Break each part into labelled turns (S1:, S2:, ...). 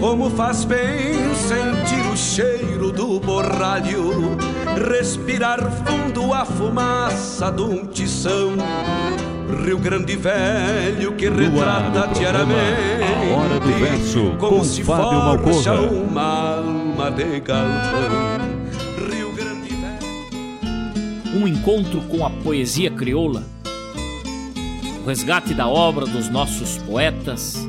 S1: Como faz bem sentir o cheiro do borralho, respirar fundo a fumaça de um tição. Rio Grande Velho que retrata diariamente
S2: a hora do verso como se Fábio Malcorra.
S1: uma alma de galpão. Rio Grande Velho.
S3: Um encontro com a poesia crioula, o resgate da obra dos nossos poetas,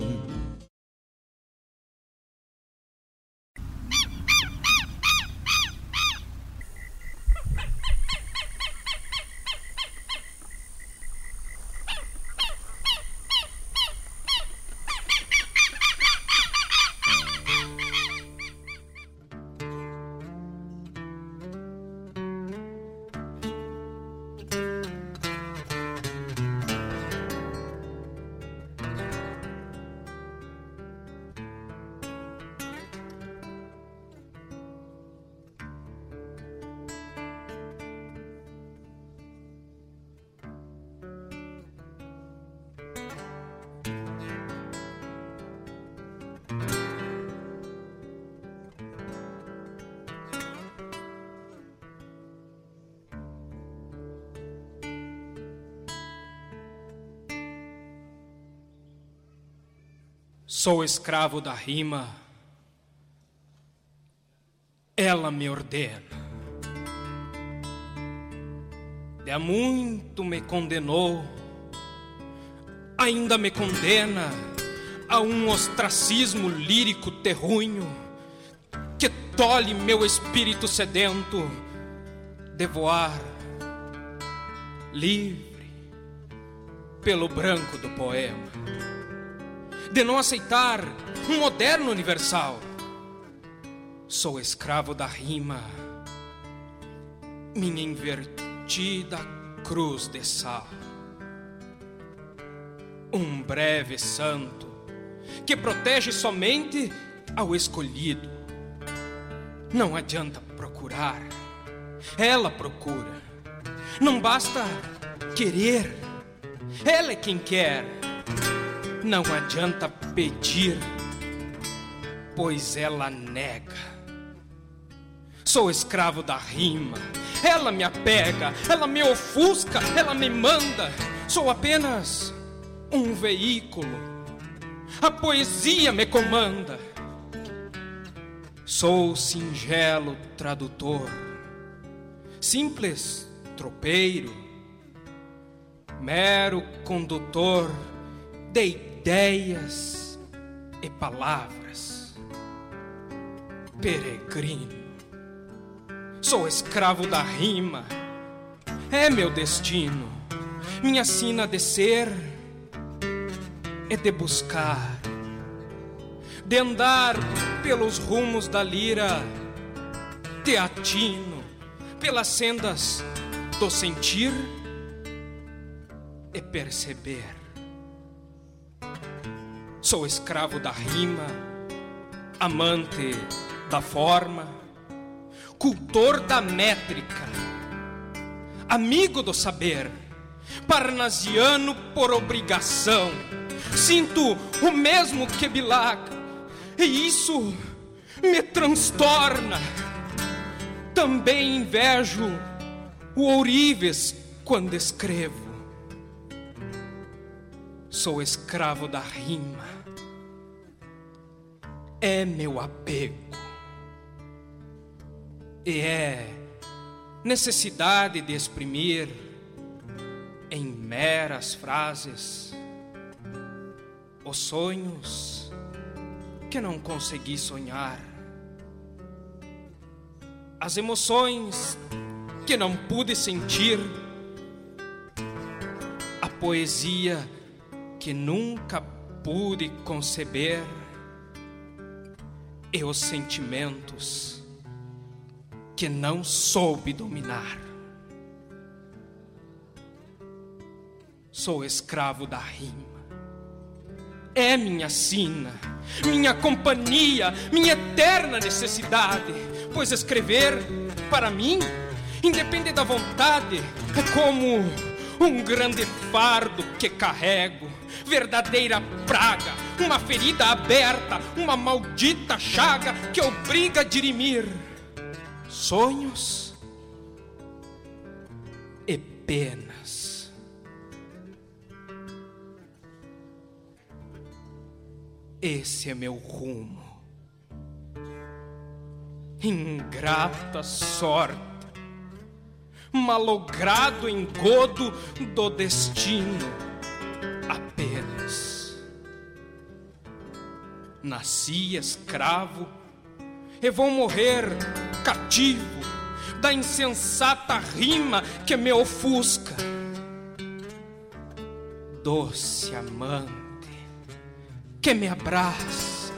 S4: Sou escravo da rima, ela me ordena. De há muito me condenou, ainda me condena a um ostracismo lírico terrunho que tolhe meu espírito sedento de voar livre pelo branco do poema, de não aceitar um moderno universal Sou escravo da rima, minha invertida cruz de sal. Um breve santo que protege somente ao escolhido. Não adianta procurar, ela procura. Não basta querer, ela é quem quer. Não adianta pedir, pois ela nega. Sou escravo da rima. Ela me apega, ela me ofusca, ela me manda. Sou apenas um veículo. A poesia me comanda. Sou singelo tradutor, simples tropeiro, mero condutor de ideias e palavras, peregrino Sou escravo da rima, é meu destino. Minha sina de ser é de buscar, de andar pelos rumos da lira, teatino, pelas sendas do sentir e perceber. Sou escravo da rima, amante da forma cultor da métrica, amigo do saber, parnasiano por obrigação. Sinto o mesmo que Bilac, e isso me transtorna. Também invejo o ourives quando escrevo. Sou escravo da rima, é meu apego. E é necessidade de exprimir em meras frases os sonhos que não consegui sonhar, as emoções que não pude sentir, a poesia que nunca pude conceber e os sentimentos que não soube dominar. Sou escravo da rima. É minha sina, minha companhia, minha eterna necessidade, pois escrever, para mim, independe da vontade, é como um grande fardo que carrego, verdadeira praga, uma ferida aberta, uma maldita chaga que obriga a dirimir sonhos e penas. Esse é meu rumo. Ingrata sorte, malogrado engodo do destino apenas. Nasci escravo e vou morrer cativo da insensata rima que me ofusca. Doce amante que me abraça,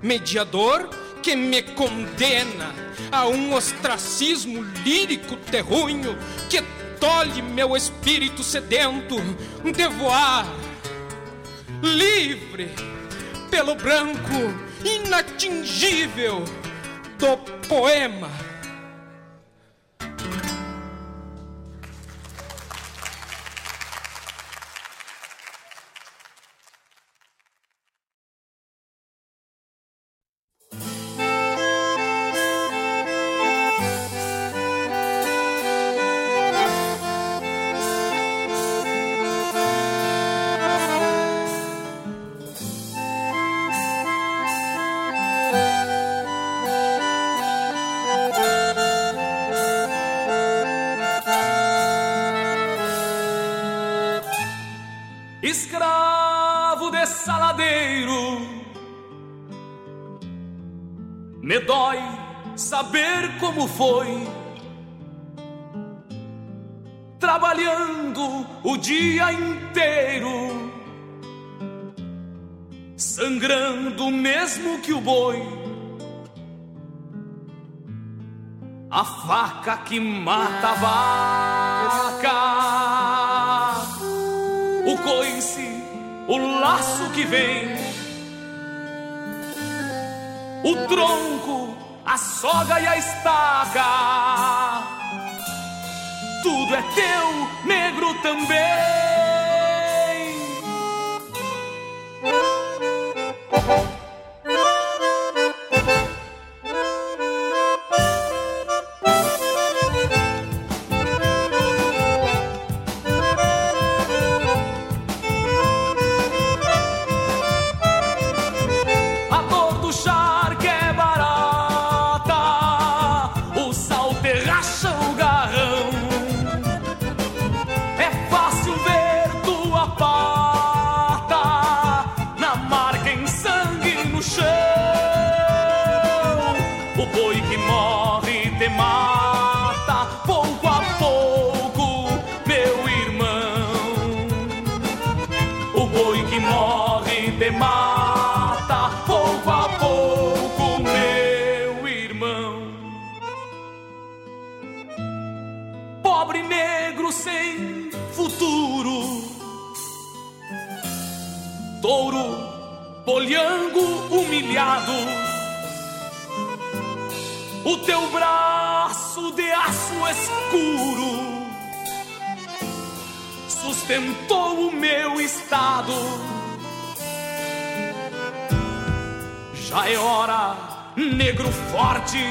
S4: mediador que me condena a um ostracismo lírico terrunho que tolhe meu espírito sedento de voar livre pelo branco inatingível do poema.
S5: Foi. Trabalhando o dia inteiro, sangrando mesmo que o boi. A faca que mata a vaca, o coice, o laço que vem o tronco, a soga e a estaca. Tudo é teu, negro também. Braço de aço escuro sustentou o meu estado. Já é hora, negro forte,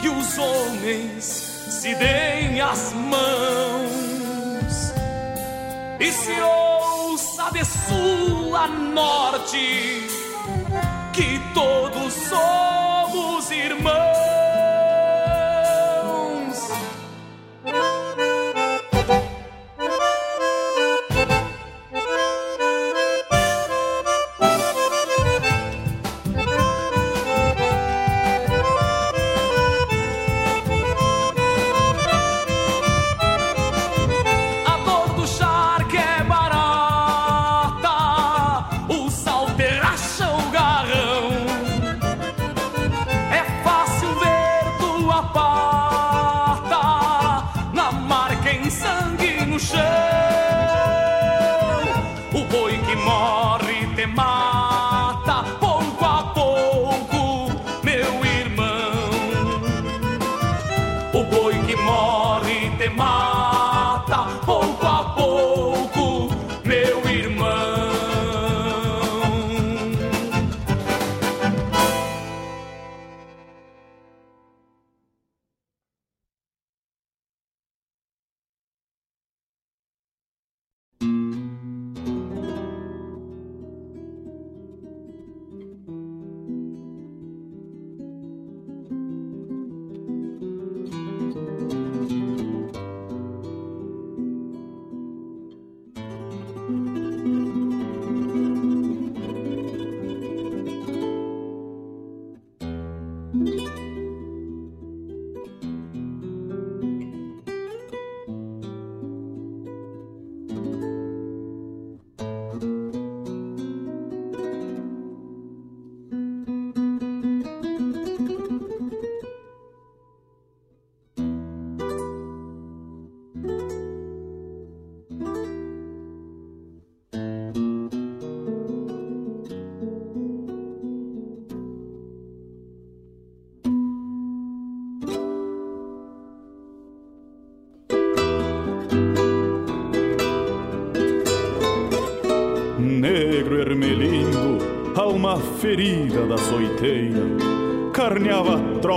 S5: que os homens se deem as mãos e se de sul a norte, que todos somos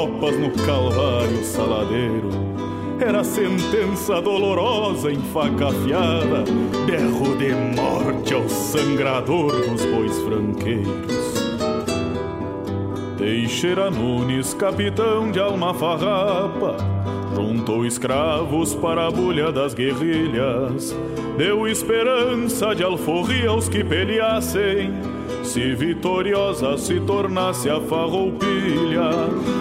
S2: tropas no calvário saladeiro. Era sentença dolorosa em faca afiada, berro de morte ao sangrador dos bois franqueiros. Teixeira Nunes, capitão de alma farrapa, juntou escravos para a bulha das guerrilhas, deu esperança de alforria aos que peleassem se vitoriosa se tornasse a farroupilha.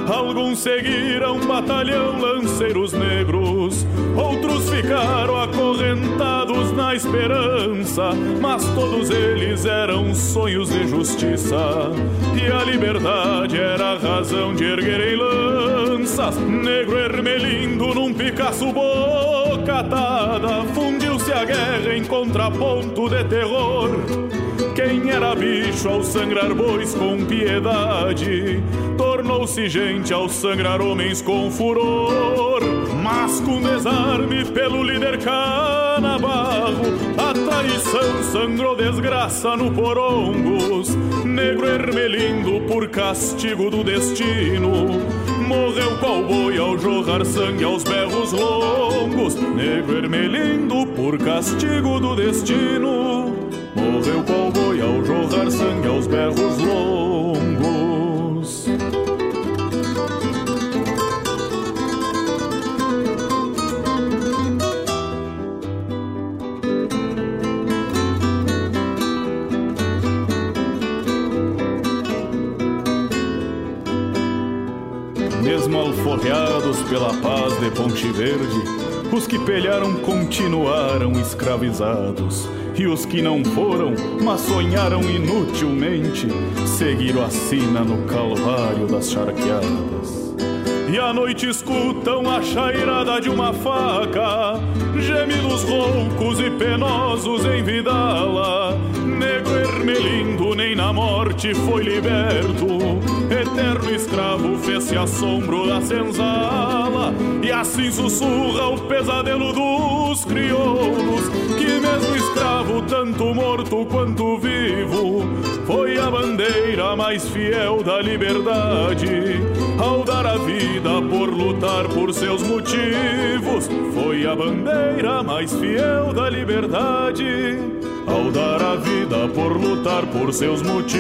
S2: Alguns seguiram batalhão lanceiros negros, outros ficaram acorrentados na esperança, mas todos eles eram sonhos de justiça. E a liberdade era a razão de erguerem lanças. Negro ermelindo num Picasso bocatada, fundiu-se a guerra em contraponto de terror. Quem era bicho ao sangrar bois com piedade, tornou-se gente ao sangrar homens com furor. Mas com desarme pelo líder Canabarro, a traição sangrou desgraça no Porongos. Negro ermelindo por castigo do destino, morreu qual boi ao jorrar sangue aos berros longos. Negro ermelindo por castigo do destino. Morreu qual boi ao jorrar sangue aos berros longos. Mesmo alforreados pela paz de Ponte Verde, os que pelharam continuaram escravizados e os que não foram, mas sonharam inutilmente, seguiram a sina no calvário das charqueadas. E à noite escutam a chairada de uma faca, gemidos roucos e penosos em vidala. Negro ermelindo nem na morte foi liberto, eterno escravo fez-se assombro da senzala. E assim sussurra o pesadelo dos crioulos, que mesmo escravo, tanto morto quanto vivo, foi a bandeira mais fiel da liberdade. Ao dar a vida por lutar por seus motivos, foi a bandeira mais fiel da liberdade. Ao dar a vida por lutar por seus motivos.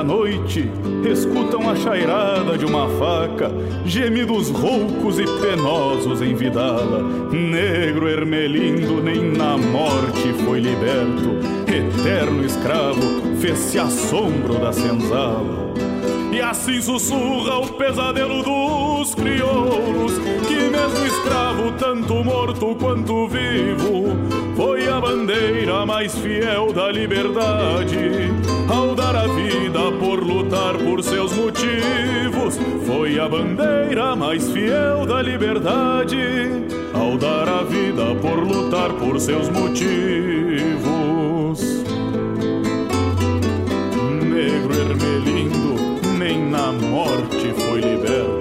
S2: À noite escutam a chairada de uma faca, gemidos roucos e penosos em vidala. Negro ermelindo nem na morte foi liberto, eterno escravo fez-se assombro da senzala. E assim sussurra o pesadelo dos crioulos, que mesmo escravo, tanto morto quanto vivo, foi a bandeira mais fiel da liberdade. Dar a vida por lutar por seus motivos, foi a bandeira mais fiel da liberdade. Ao dar a vida por lutar por seus motivos. Negro ermelindo, nem na morte foi liberto.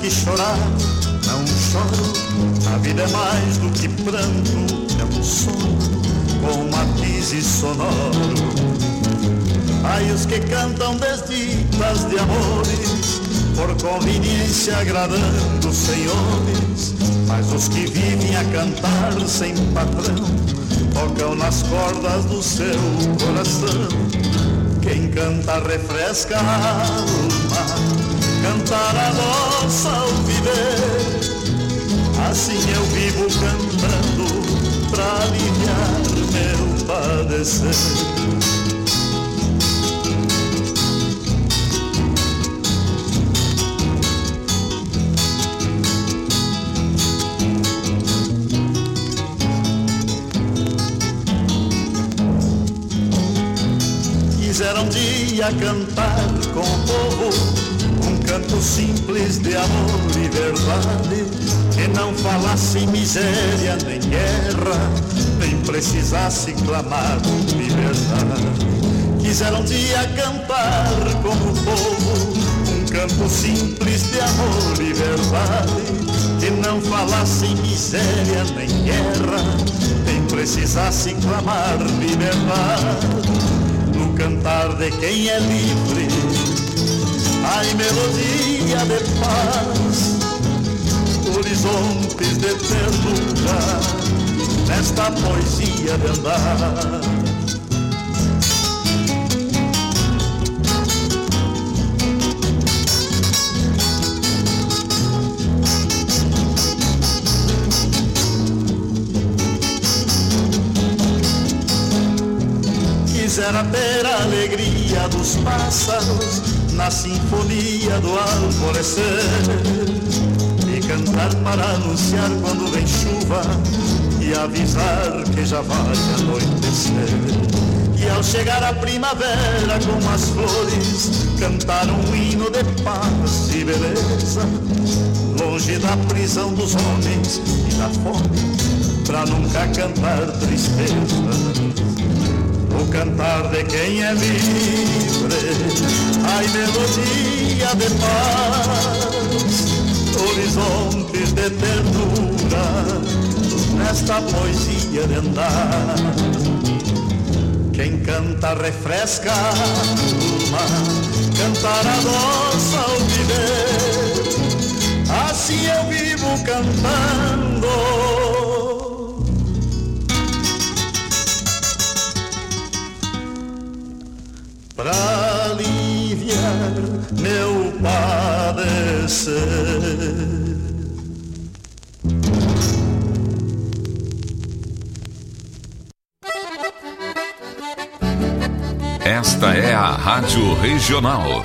S6: Que chorar, não choro. A vida é mais do que pranto, é um sono com matiz sonoro. Ai, os que cantam desditas de amores, por conveniência agradando senhores, mas os que vivem a cantar sem patrão, tocam nas cordas do seu coração. Quem canta refresca a alma cantar a nossa ao viver. Assim eu vivo cantando pra aliviar meu padecer. Quiseram dia cantar com o povo canto simples de amor e verdade que não falasse miséria nem guerra, nem precisasse clamar liberdade. Quisera um dia cantar com o povo um canto simples de amor e verdade que não falasse miséria nem guerra, nem precisasse clamar liberdade cantar de quem é livre. Ai, melodia de paz, horizontes de ternura, nesta poesia de andar. quisera ter a alegria dos pássaros na sinfonia do alvorecer e cantar para anunciar quando vem chuva e avisar que já vai anoitecer. E ao chegar a primavera com as flores, cantar um hino de paz e beleza, longe da prisão dos homens e da fome, pra nunca cantar tristeza o cantar de quem é livre, ai melodia de paz, horizontes de ternura, nesta poesia de andar. Quem canta refresca a cantar a nossa ao viver, assim eu vivo cantando para aliviar meu padecer.
S7: Esta é a Rádio Regional.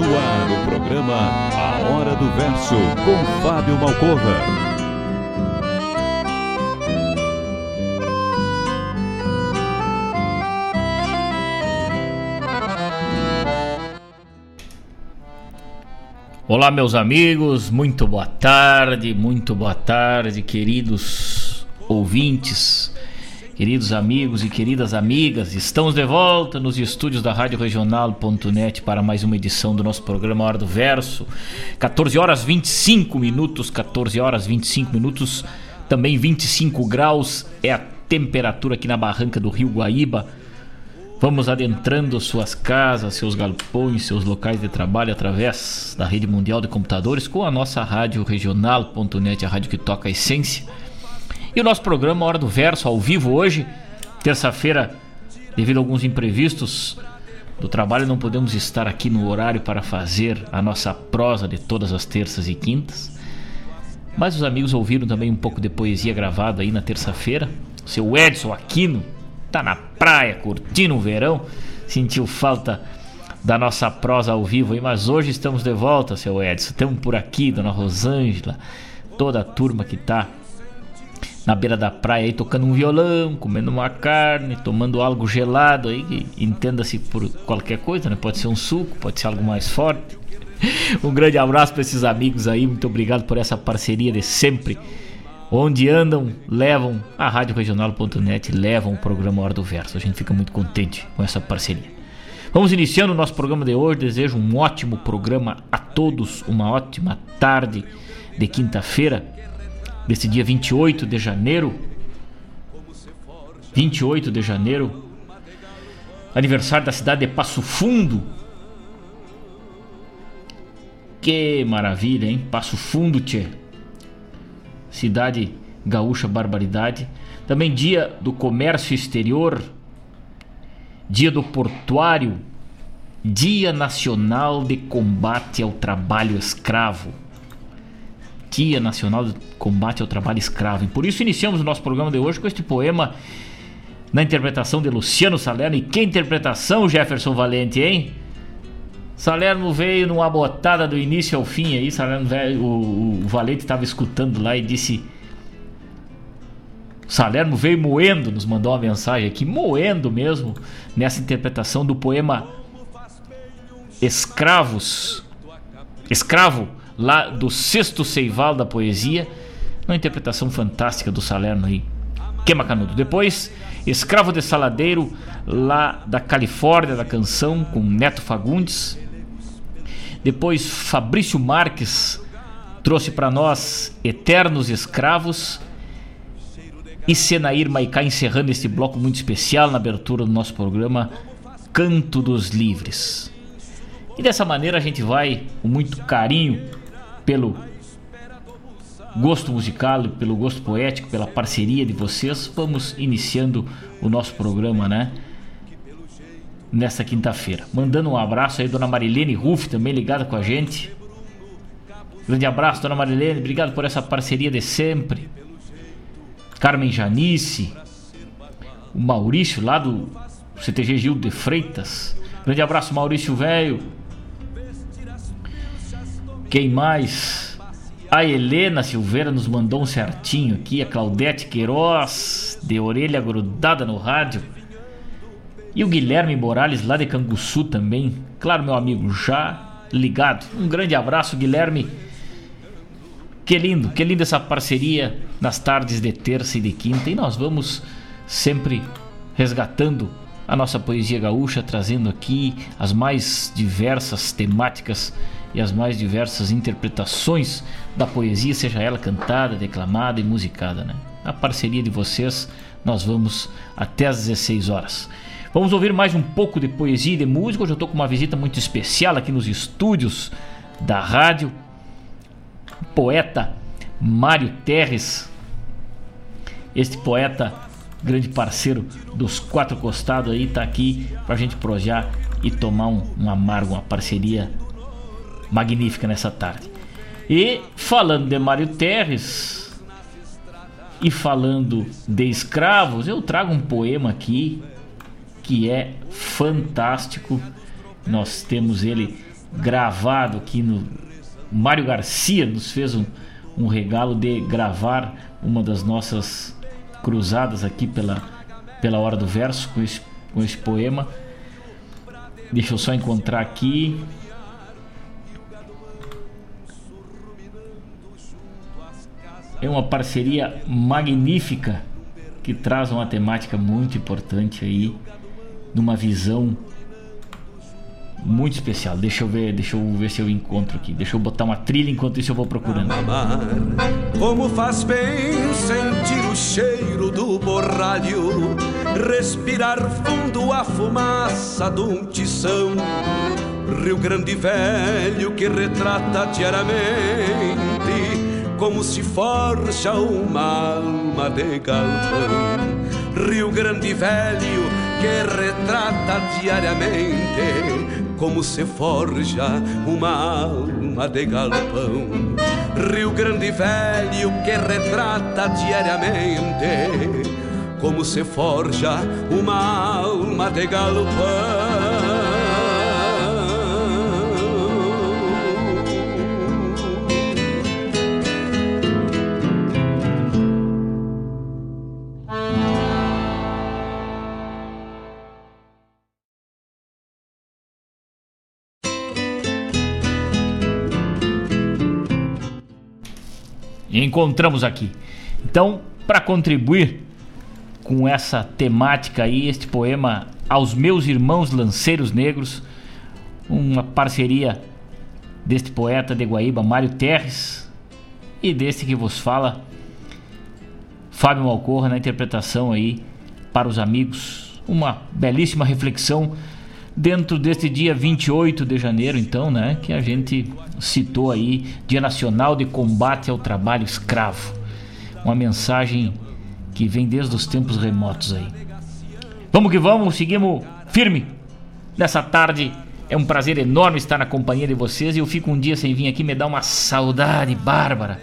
S7: No ar o programa A Hora do Verso com Fábio Malcorra.
S3: Olá, meus amigos, muito boa tarde, muito boa tarde, queridos ouvintes Queridos amigos e queridas amigas, estamos de volta nos estúdios da Rádio Regional.net para mais uma edição do nosso programa Hora do Verso. 14 horas 25 minutos, 14 horas 25 minutos, também 25 graus é a temperatura aqui na barranca do Rio Guaíba. Vamos adentrando suas casas, seus galpões, seus locais de trabalho através da rede mundial de computadores com a nossa rádio regional.net, a rádio que toca a essência e o nosso programa Hora do Verso, ao vivo hoje, terça-feira, devido a alguns imprevistos do trabalho, não podemos estar aqui no horário para fazer a nossa prosa de todas as terças e quintas. Mas os amigos ouviram também um pouco de poesia gravada aí na terça-feira. Seu Edson Aquino tá na praia curtindo o verão, sentiu falta da nossa prosa ao vivo aí, mas hoje estamos de volta, seu Edson. Estamos por aqui, dona Rosângela, toda a turma que tá na beira da praia aí tocando um violão, comendo uma carne, tomando algo gelado aí, entenda-se por qualquer coisa, né? Pode ser um suco, pode ser algo mais forte. Um grande abraço para esses amigos aí, muito obrigado por essa parceria de sempre. Onde andam, levam a Rádio Regional.net, levam o programa Hora do Verso. A gente fica muito contente com essa parceria. Vamos iniciando o nosso programa de hoje. Desejo um ótimo programa a todos, uma ótima tarde de quinta-feira desse dia 28 de janeiro. 28 de janeiro, aniversário da cidade de Passo Fundo. Que maravilha, hein? Passo Fundo, tchê. Cidade gaúcha barbaridade. Também dia do comércio exterior, dia do portuário, dia nacional de combate ao trabalho escravo. Dia Nacional de Combate ao Trabalho Escravo. E por isso iniciamos o nosso programa de hoje com este poema na interpretação de Luciano Salerno. E que interpretação, Jefferson Valente, hein? Salerno veio numa botada do início ao fim aí. Salerno veio, o, o Valente estava escutando lá e disse. Salerno veio moendo, nos mandou uma mensagem aqui, moendo mesmo, nessa interpretação do poema Escravos. Escravo lá do sexto Seival da Poesia, uma interpretação fantástica do Salerno aí. Queima Canudo. Depois, Escravo de Saladeiro, lá da Califórnia, da canção, com Neto Fagundes. Depois, Fabrício Marques trouxe para nós Eternos Escravos. E Senair Maicá encerrando este bloco muito especial na abertura do nosso programa Canto dos Livres. E dessa maneira a gente vai, com muito carinho, pelo gosto musical, pelo gosto poético, pela parceria de vocês, vamos iniciando o nosso programa, né? Nessa quinta-feira. Mandando um abraço aí, dona Marilene Ruff, também ligada com a gente. Grande abraço, dona Marilene, obrigado por essa parceria de sempre. Carmen Janice, o Maurício lá do CTG Gil de Freitas. Grande abraço, Maurício Velho. Quem mais? A Helena Silveira nos mandou um certinho aqui. A Claudete Queiroz, de orelha grudada no rádio. E o Guilherme Morales, lá de Canguçu também. Claro, meu amigo, já ligado. Um grande abraço, Guilherme. Que lindo, que linda essa parceria nas tardes de terça e de quinta. E nós vamos sempre resgatando a nossa poesia gaúcha, trazendo aqui as mais diversas temáticas e as mais diversas interpretações da poesia, seja ela cantada, declamada e musicada. Né? A parceria de vocês, nós vamos até às 16 horas. Vamos ouvir mais um pouco de poesia e de música. Hoje eu estou com uma visita muito especial aqui nos estúdios da rádio. Poeta Mário Terres. Este poeta, grande parceiro dos quatro costados aí, está aqui para a gente projar e tomar um, um amargo, uma parceria magnífica nessa tarde. E falando de Mário Terres e falando de escravos, eu trago um poema aqui que é fantástico. Nós temos ele gravado aqui no. Mário Garcia nos fez um, um regalo de gravar uma das nossas cruzadas aqui pela, pela Hora do Verso com esse, com esse poema. Deixa eu só encontrar aqui. É uma parceria magnífica que traz uma temática muito importante aí, numa visão muito especial. Deixa eu ver, deixa eu ver se eu encontro aqui. Deixa eu botar uma trilha enquanto isso eu vou procurando.
S1: Como faz bem sentir o cheiro do borralho, respirar fundo a fumaça de um tição. Rio Grande Velho que retrata diariamente como se forja uma alma de galpão. Rio Grande Velho que retrata diariamente como se forja uma alma de galpão. Rio Grande Velho que retrata diariamente como se forja uma alma de galpão.
S3: Encontramos aqui. Então, para contribuir com essa temática aí, este poema aos meus irmãos lanceiros negros, uma parceria deste poeta de Guaíba, Mário Terres, e deste que vos fala, Fábio Malcorra, na interpretação aí para os amigos. Uma belíssima reflexão dentro deste dia 28 de janeiro, então, né, que a gente citou aí, Dia Nacional de Combate ao Trabalho Escravo. Uma mensagem que vem desde os tempos remotos aí. Vamos que vamos, seguimos firme nessa tarde. É um prazer enorme estar na companhia de vocês e eu fico um dia sem vir aqui me dá uma saudade bárbara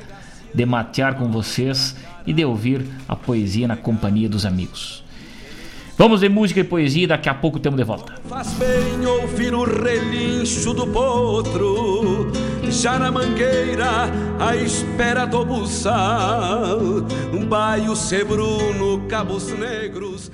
S3: de matear com vocês e de ouvir a poesia na companhia dos amigos. Vamos ver música e poesia daqui a pouco temos de volta.
S1: Faz bem ouvir o relincho do potro, já na mangueira, à espera do buçal, um baio sebruno, cabos negros.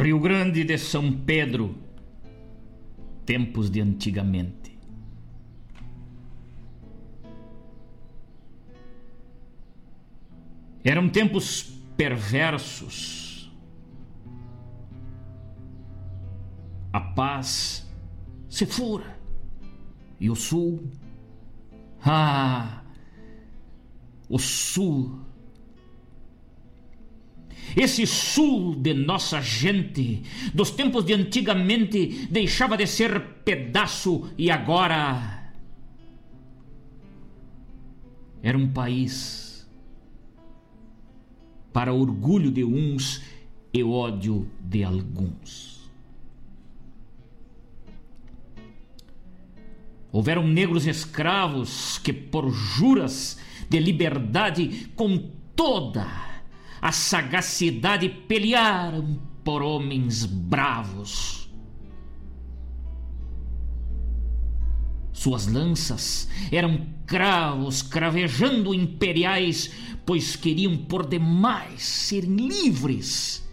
S3: Rio Grande de São Pedro, tempos de antigamente. Eram tempos perversos. A paz se fura e o sul. Ah, o sul esse sul de nossa gente, dos tempos de antigamente, deixava de ser pedaço e agora era um país para orgulho de uns e ódio de alguns. Houveram negros escravos que, por juras de liberdade, com toda a sagacidade, pelearam por homens bravos. Suas lanças eram cravos cravejando imperiais, pois queriam por demais serem livres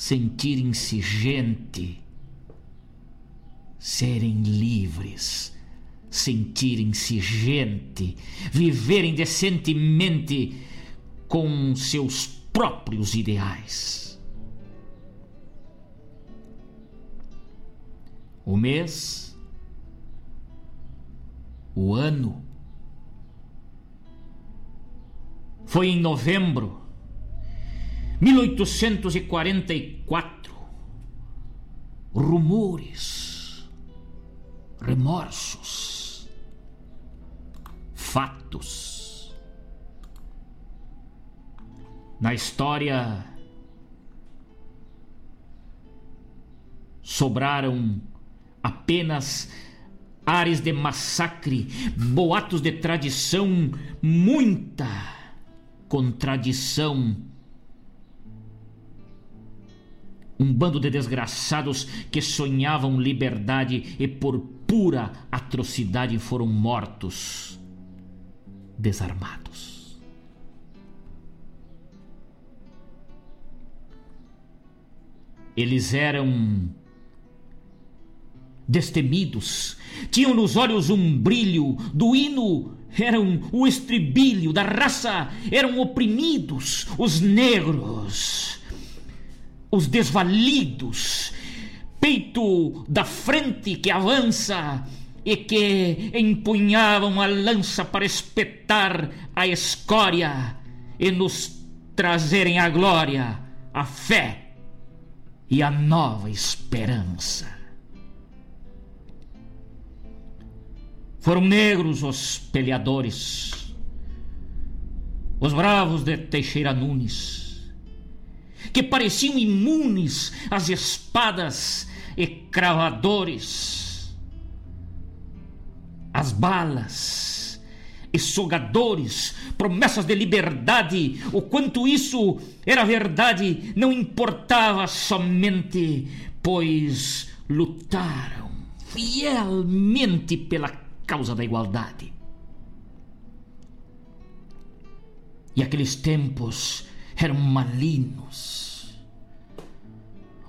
S3: sentirem-se gente, serem livres, sentirem-se gente, viverem decentemente com seus próprios ideais. O mês, o ano, foi em novembro 1844. Rumores, remorsos, fatos. Na história sobraram apenas ares de massacre, boatos de tradição, muita contradição um bando de desgraçados que sonhavam liberdade e por pura atrocidade foram mortos, desarmados. Eles eram destemidos, tinham nos olhos um brilho, do hino eram o estribilho, da raça eram oprimidos, os negros os desvalidos, peito da frente que avança e que empunhavam a lança para espetar a escória e nos trazerem a glória, a fé e a nova esperança. Foram negros os peleadores, os bravos de Teixeira Nunes, que pareciam imunes às espadas e cravadores, as balas e sogadores, promessas de liberdade, o quanto isso era verdade, não importava somente, pois lutaram fielmente pela causa da igualdade. E aqueles tempos eram malignos,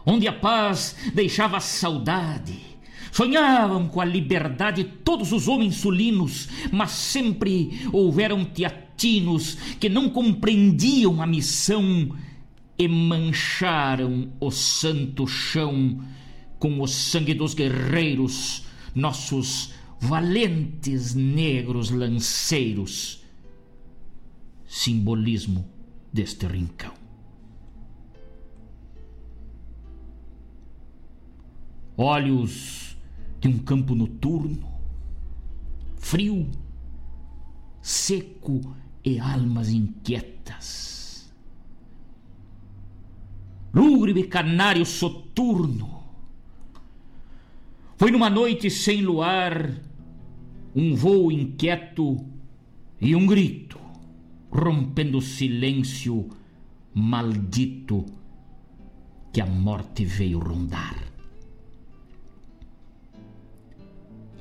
S3: onde a paz deixava saudade. Sonhavam com a liberdade todos os homens sulinos, mas sempre houveram teatinos que não compreendiam a missão e mancharam o santo chão com o sangue dos guerreiros, nossos valentes negros lanceiros. Simbolismo deste rincão. Olhos de um campo noturno, frio, seco e almas inquietas. Lúgubre canário soturno. Foi numa noite sem luar, um voo inquieto e um grito rompendo o silêncio maldito que a morte veio rondar.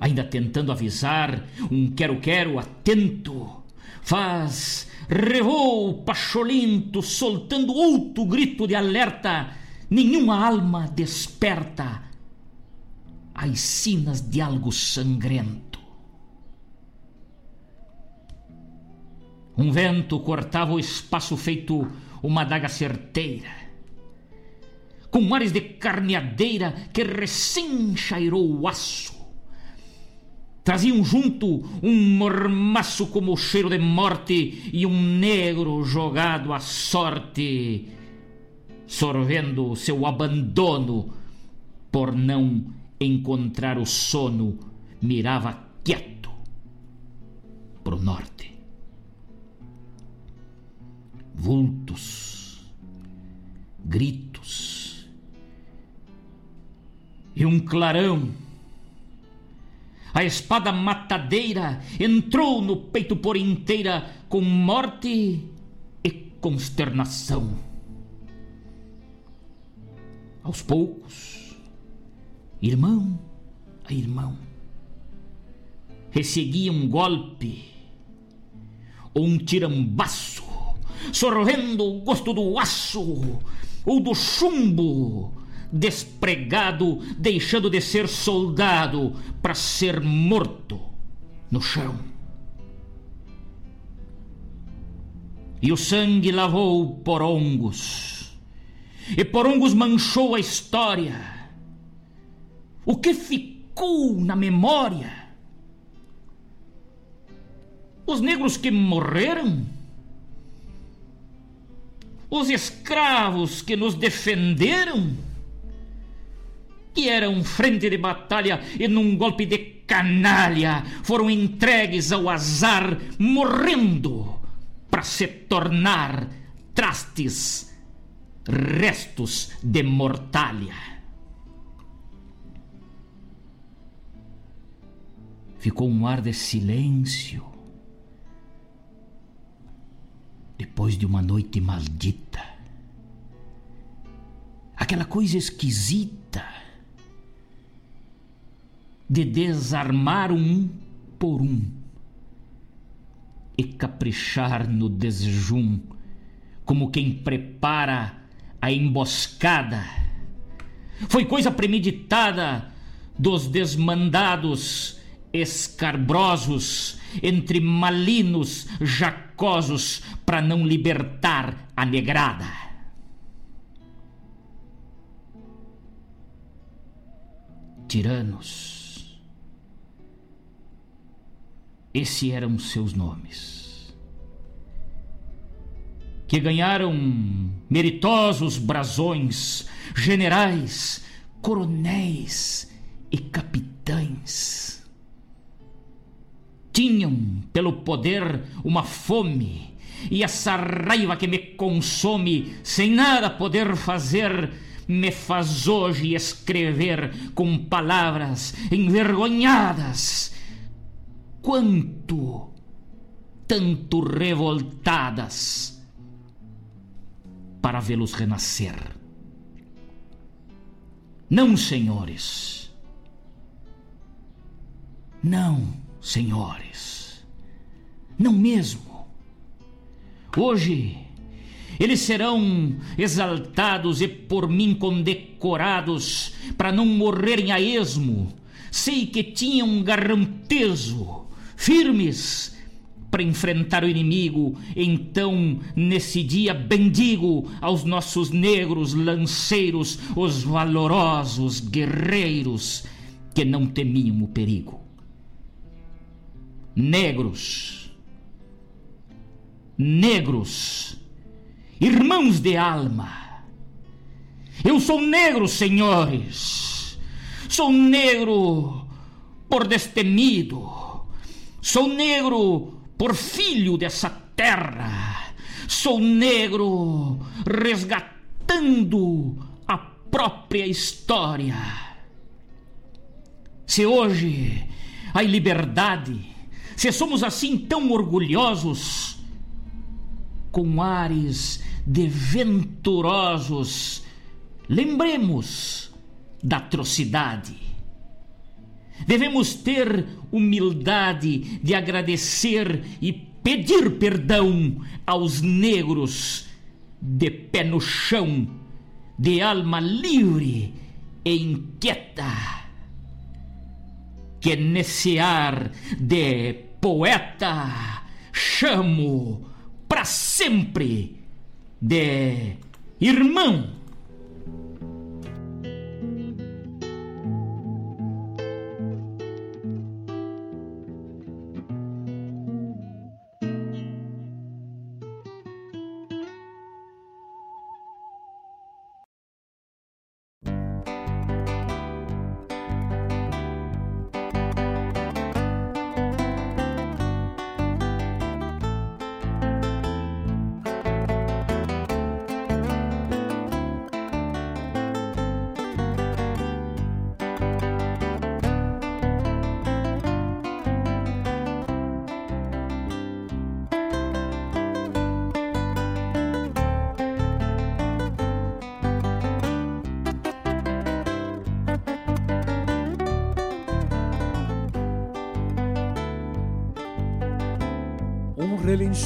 S3: Ainda tentando avisar, um quero-quero atento, faz, revou pacholento, soltando outro grito de alerta, nenhuma alma desperta as sinas de algo sangrento. Um vento cortava o espaço feito uma daga certeira. Com mares de carneadeira que recém chairou o aço. Traziam junto um mormaço como o cheiro de morte e um negro jogado à sorte, sorvendo seu abandono por não encontrar o sono, mirava quieto pro norte. Vultos, gritos e um clarão a espada matadeira entrou no peito por inteira com morte e consternação. Aos poucos, irmão a irmão, resseguia um golpe ou um tirambaço, sorvendo o gosto do aço ou do chumbo despregado, deixando de ser soldado para ser morto no chão. E o sangue lavou porongos, e porongos manchou a história. O que ficou na memória? Os negros que morreram? Os escravos que nos defenderam? Que eram frente de batalha e num golpe de canalha foram entregues ao azar, morrendo para se tornar trastes, restos de mortalha. Ficou um ar de silêncio depois de uma noite maldita. Aquela coisa esquisita de desarmar um por um e caprichar no desjum, como quem prepara a emboscada. Foi coisa premeditada dos desmandados escarbrosos entre malinos jacosos para não libertar a negrada. Tiranos Esses eram seus nomes. Que ganharam meritosos brasões, generais, coronéis e capitães. Tinham pelo poder uma fome e essa raiva que me consome, sem nada poder fazer, me faz hoje escrever com palavras envergonhadas quanto tanto revoltadas para vê-los renascer. Não, senhores. Não, senhores. Não mesmo. Hoje eles serão exaltados e por mim condecorados para não morrerem a esmo. Sei que tinham um garrantezo firmes para enfrentar o inimigo. Então, nesse dia, bendigo aos nossos negros lanceiros, os valorosos guerreiros que não temiam o perigo. Negros, negros, irmãos de alma. Eu sou negro, senhores. Sou negro por destemido Sou negro por filho dessa terra. Sou negro resgatando a própria história. Se hoje há liberdade, se somos assim tão orgulhosos, com ares de venturosos, lembremos da atrocidade Devemos ter humildade de agradecer e pedir perdão aos negros de pé no chão, de alma livre e inquieta, que nesse ar de poeta chamo para sempre de irmão.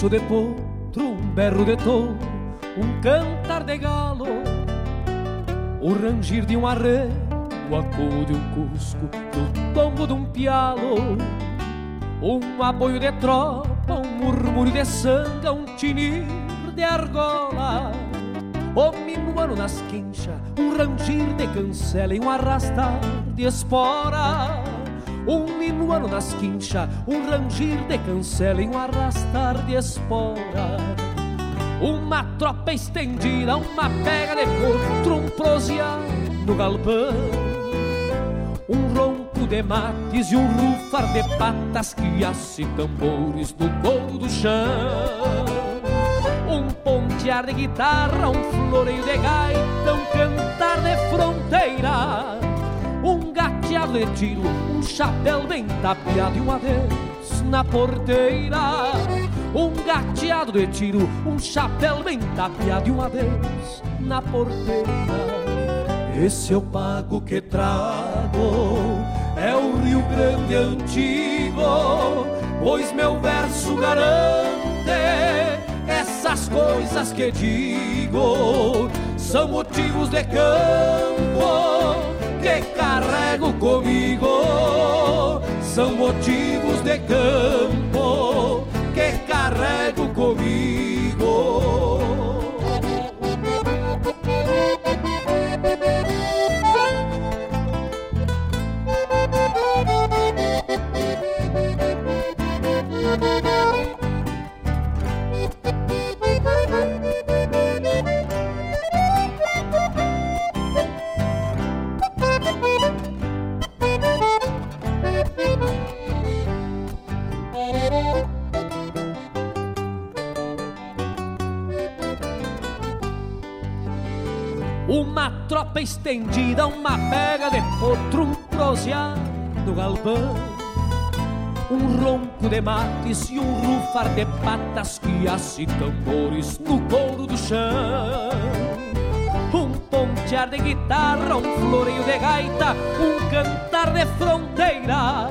S8: De potro, um berro de touro, um cantar de galo, o rangir de um arreio, o acuo de um cusco, o tombo de um pialo, um apoio de tropa, um murmúrio de sanga, um tinir de argola, o minuano nas quinchas, um rangir de cancela e um arrastar de espora. Um minuano nas quinchas, um rangir de cancela e um arrastar de espora. Uma tropa estendida, uma pega de potro, um prosear no galpão. Um ronco de mates e um rufar de patas que ace tambores no couro do chão. Um pontear de guitarra, um floreio de gaita, um cantar de fronteira um gateado de tiro, um chapéu bem tapeado e um adeus na porteira. Um gateado de tiro, um chapéu bem tapeado e um adeus na porteira. Esse eu pago que trago, é o Rio Grande antigo, pois meu verso garante essas coisas que digo, são motivos de campo que carrego comigo são motivos de campo que carrego comigo. Tropa estendida, uma pega de potro, um no galpão. Um ronco de mates e um rufar de patas que ace tambores no couro do chão. Um pontear de guitarra, um floreio de gaita, um cantar de fronteira.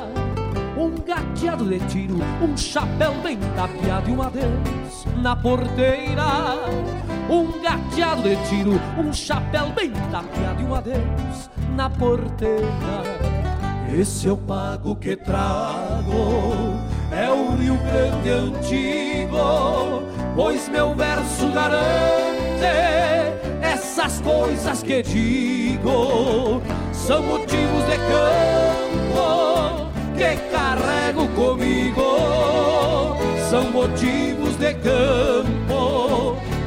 S8: Um gateado de tiro, um chapéu bem tapeado e um adeus na porteira. Um gateado de tiro, um chapéu bem tapeado e um adeus na porteira. Esse eu pago que trago, é o Rio Grande antigo, pois meu verso garante essas coisas que digo, são motivos de campo que carrego comigo, são motivos de campo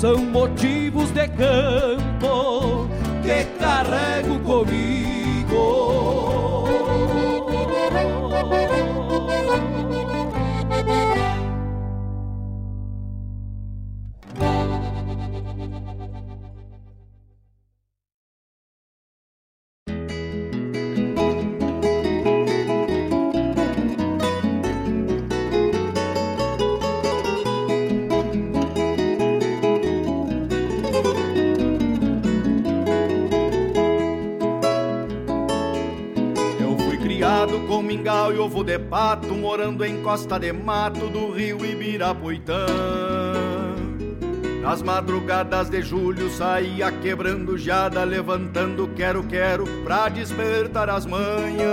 S8: são motivos de campo que carrego comigo.
S6: Com mingau e ovo de pato, morando em costa de mato do rio Ibirapuitã. Nas madrugadas de julho saía quebrando jada, levantando quero-quero pra despertar as manhãs.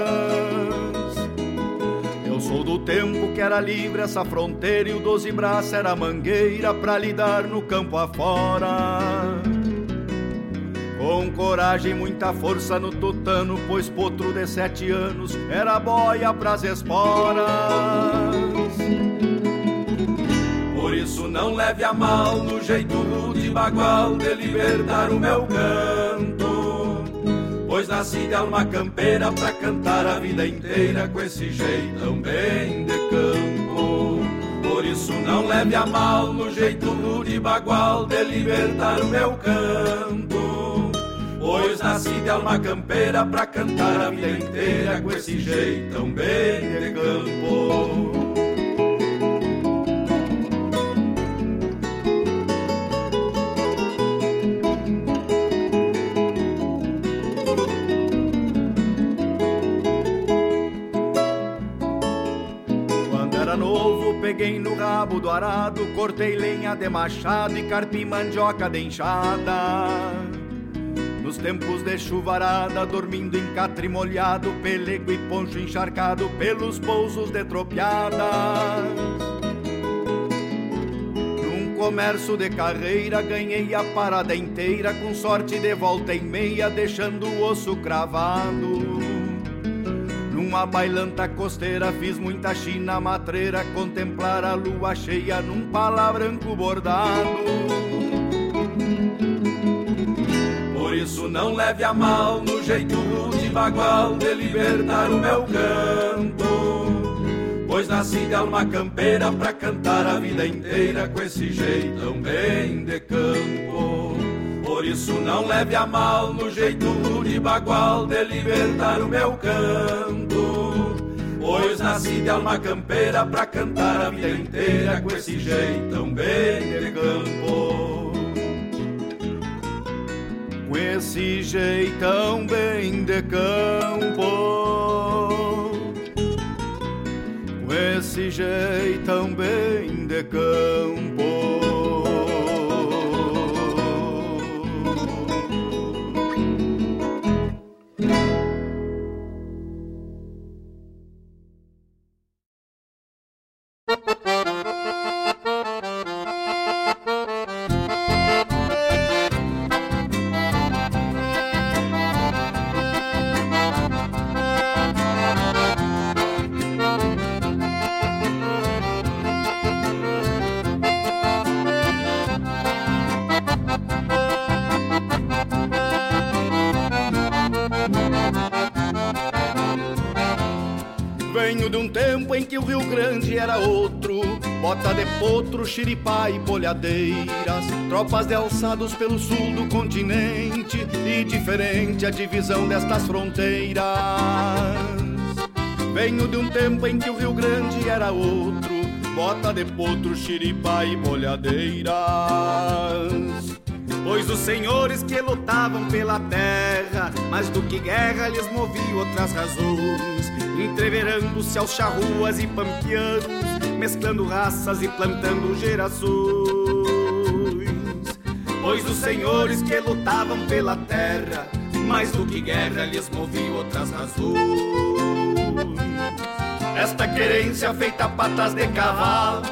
S6: Eu sou do tempo que era livre essa fronteira e o doze braço era mangueira pra lidar no campo afora. Com coragem e muita força no tutano, pois potro de sete anos era boia pras esporas. Por isso não leve a mal no jeito rude e bagual de libertar o meu canto. Pois nasci de alma campeira pra cantar a vida inteira com esse jeitão bem de campo. Por isso não leve
S1: a mal no jeito rude bagual de libertar o meu canto. Pois nasci de alma campeira pra cantar a vida inteira com esse jeitão bem de campo.
S9: peguei no rabo do arado, cortei lenha de machado e carpi mandioca de enxada. Nos tempos de chuvarada, dormindo em catre molhado, pelego e poncho encharcado pelos pousos de tropiadas. Num comércio de carreira, ganhei a parada inteira, com sorte de volta e meia, deixando o osso cravado. Numa bailanta costeira fiz muita china matreira Contemplar a lua cheia num pala branco bordado
S1: isso não leve a mal no jeito de bagual De libertar o meu canto Pois nasci de alma campeira pra cantar a vida inteira Com esse jeitão bem de campo por isso não leve a mal no jeito de bagual de libertar o meu canto. Pois nasci de alma campeira pra cantar a vida inteira com esse jeitão bem de campo.
S9: Com esse jeitão bem de campo. Com esse jeitão bem de campo. Potro, xiripá e bolhadeiras, tropas de alçados pelo sul do continente e diferente a divisão destas fronteiras. Venho de um tempo em que o Rio Grande era outro, bota de potro, xiripá e bolhadeiras. Pois os senhores que lutavam pela terra, mais do que guerra lhes movia outras razões, entreverando-se aos charruas e pampianos mesclando raças e plantando gerações. Pois os senhores que lutavam pela terra, mais do que guerra lhes moviam outras razões. Esta querência feita a patas de cavalo,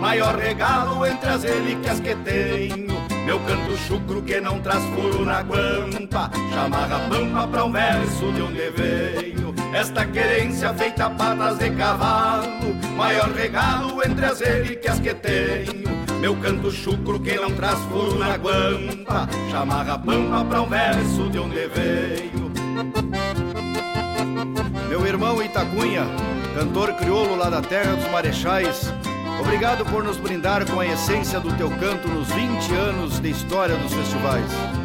S9: maior regalo entre as relíquias que tenho. Meu canto chucro que não traz furo na guampa, chamarra pampa pra um verso de onde veio. Esta querência feita a patas de cavalo Maior regalo entre as relíquias que tenho Meu canto chucro que não traz furo na guampa Chamarra pampa pra um verso de onde veio Meu irmão Itacunha, cantor crioulo lá da terra dos marechais Obrigado por nos brindar com a essência do teu canto nos 20 anos de história dos festivais.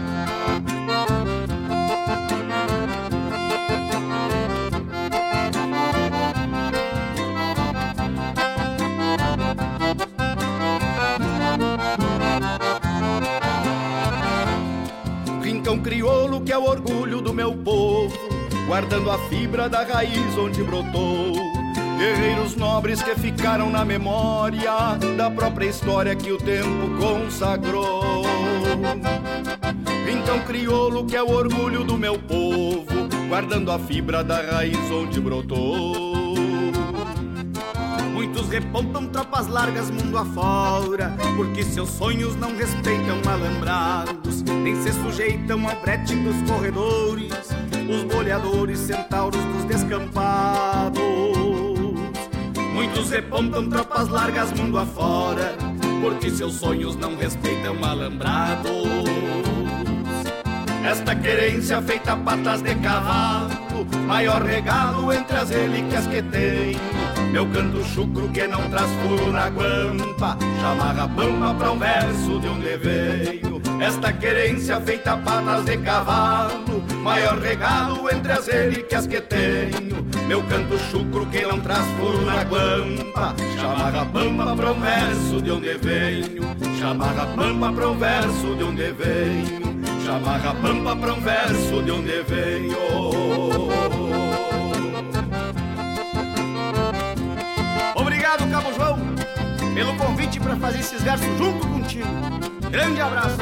S9: É o orgulho do meu povo, guardando a fibra da raiz onde brotou. Guerreiros nobres que ficaram na memória da própria história que o tempo consagrou. Então, crioulo que é o orgulho do meu povo, guardando a fibra da raiz onde brotou. Repontam tropas largas mundo afora, porque seus sonhos não respeitam alambrados, nem se sujeitam ao brete dos corredores, os boleadores centauros dos descampados. Muitos repontam tropas largas mundo afora, porque seus sonhos não respeitam alambrados. Esta querência feita patas de cavalo, maior regalo entre as relíquias que tenho Meu canto chucro que não traz furo na guampa. Chamarra pampa pra um verso de onde veio Esta querência feita patas de cavalo. Maior regalo entre as relíquias que tenho. Meu canto chucro que não traz furo na guampa. Chamarra pampa pra um verso de onde venho Chamarra pampa pra um verso de onde venho Chamarra pampa pra um verso de onde venho Obrigado, Cabo João, pelo convite para fazer esses versos junto contigo. Grande abraço.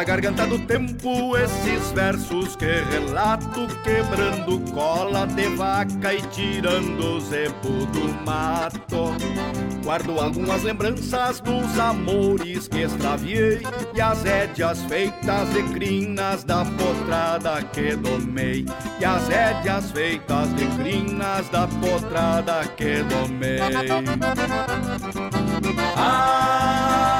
S9: Da garganta do tempo esses versos que relato quebrando cola de vaca e tirando o zepo do mato. Guardo algumas lembranças dos amores que extraviei e as rédeas feitas de crinas da potrada que domei. E as rédeas feitas de crinas da potrada que domei. Ah,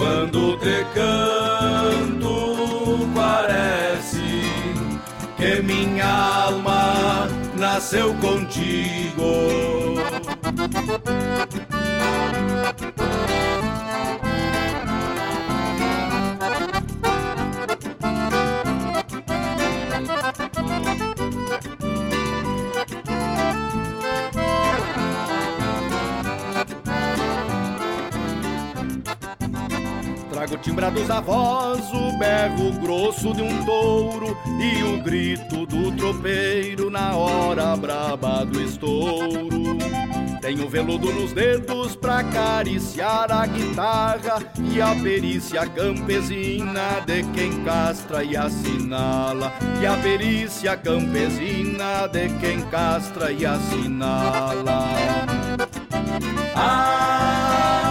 S9: quando te canto, parece que minha alma nasceu contigo. Trago timbrados da voz, o berro grosso de um touro e o grito do tropeiro na hora braba do estouro. Tenho veludo nos dedos pra acariciar a guitarra e a perícia campesina de quem castra e assinala. E a perícia campesina de quem castra e assinala. Ah,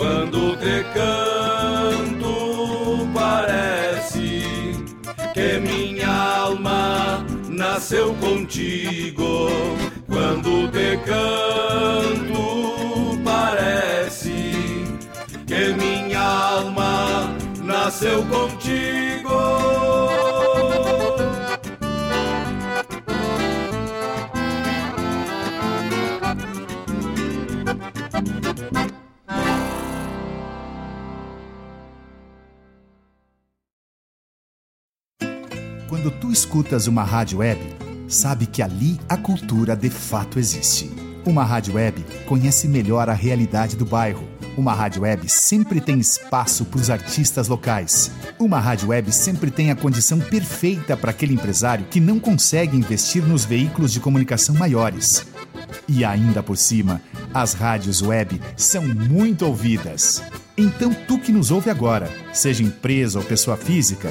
S9: quando te canto, parece que minha alma nasceu contigo. Quando te canto, parece que minha alma nasceu contigo.
S10: Quando tu escutas uma rádio web, sabe que ali a cultura de fato existe. Uma rádio web conhece melhor a realidade do bairro. Uma rádio web sempre tem espaço para os artistas locais. Uma rádio web sempre tem a condição perfeita para aquele empresário que não consegue investir nos veículos de comunicação maiores. E ainda por cima, as rádios web são muito ouvidas. Então, tu que nos ouve agora, seja empresa ou pessoa física,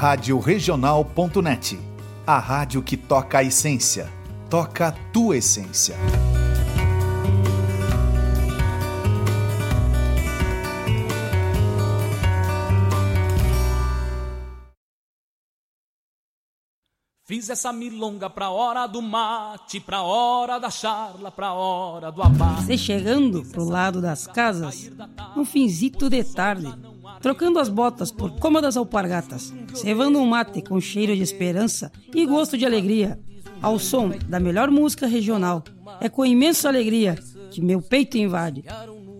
S10: Rádio Regional.net. A rádio que toca a essência. Toca a tua essência.
S5: Fiz essa milonga pra hora do mate, pra hora da charla, pra hora do abate.
S11: Você chegando pro lado das casas, um finzito de tarde, trocando as botas por cômodas alpargatas, cevando um mate com cheiro de esperança e gosto de alegria, ao som da melhor música regional. É com imensa alegria que meu peito invade,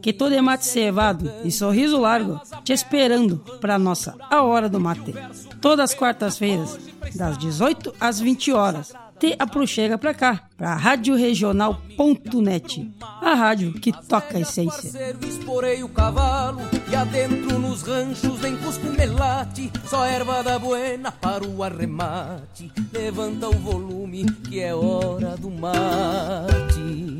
S11: que todo é mate cevado e sorriso largo, te esperando pra nossa A Hora do Mate. Todas as quartas-feiras, das 18 às 20 horas. Te aproxega pra cá, pra radioregional.net, a rádio que toca a essência.
S5: Esporei o cavalo e adentro nos ranchos cusco melate, só erva da buena para o arremate. Levanta o volume que é hora do mate.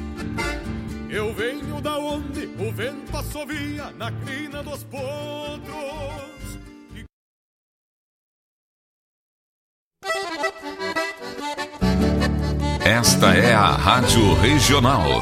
S12: Eu venho da onde o vento assovia na crina dos potros.
S13: Esta é a Rádio Regional.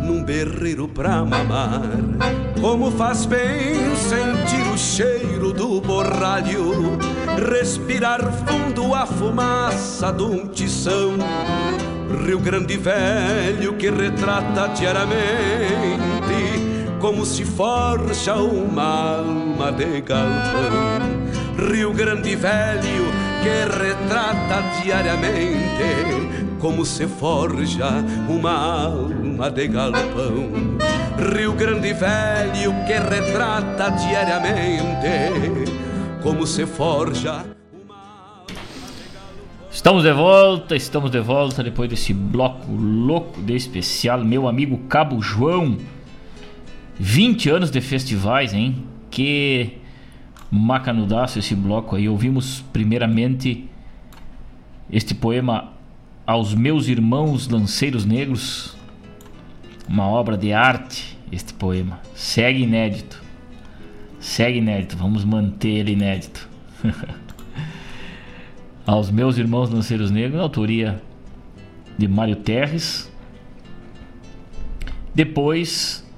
S1: num berreiro pra mamar. Como faz bem sentir o cheiro do borralho, respirar fundo a fumaça de um tição. Rio Grande Velho que retrata diariamente como se forja uma alma de galpão. Rio Grande Velho que retrata diariamente como se forja uma alma de galpão. Rio Grande Velho que retrata diariamente como se forja.
S3: Estamos de volta, estamos de volta depois desse bloco louco de especial. Meu amigo Cabo João, 20 anos de festivais, hein? Que macanudaço esse bloco aí. Ouvimos primeiramente este poema aos meus irmãos lanceiros negros, uma obra de arte, este poema. Segue inédito. Segue inédito, vamos manter ele inédito. aos meus irmãos lanceiros negros, autoria de Mário Terres. Depois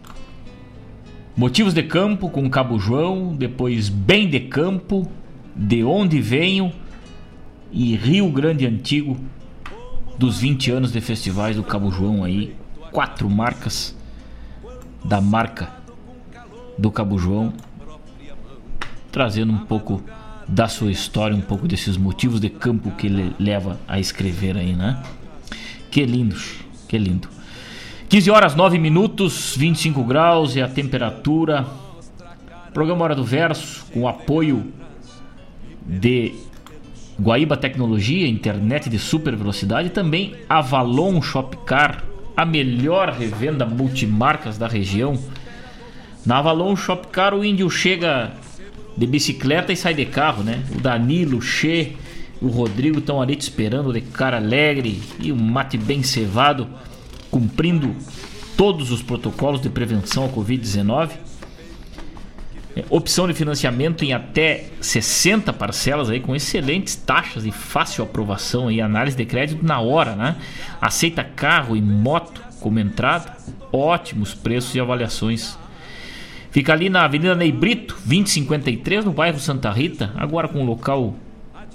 S3: Motivos de Campo com Cabo João, depois Bem de Campo, De Onde Venho e Rio Grande Antigo dos 20 anos de festivais do Cabo João aí, quatro marcas da marca do Cabo João, trazendo um pouco da sua história, um pouco desses motivos de campo que ele leva a escrever aí, né? Que lindo, que lindo. 15 horas 9 minutos, 25 graus e a temperatura. Programa Hora do Verso, com apoio de Guaíba Tecnologia, internet de super velocidade, também Avalon Shopcar, a melhor revenda multimarcas da região. Na Avalon Shopcar o índio chega de bicicleta e sai de carro, né? O Danilo, o Che, o Rodrigo estão ali te esperando de cara alegre e um mate bem cevado, cumprindo todos os protocolos de prevenção ao Covid-19 é, opção de financiamento em até 60 parcelas aí com excelentes taxas e fácil aprovação e análise de crédito na hora, né? Aceita carro e moto como entrada, ótimos preços e avaliações. Fica ali na Avenida Ney Brito, 2053, no bairro Santa Rita, agora com um local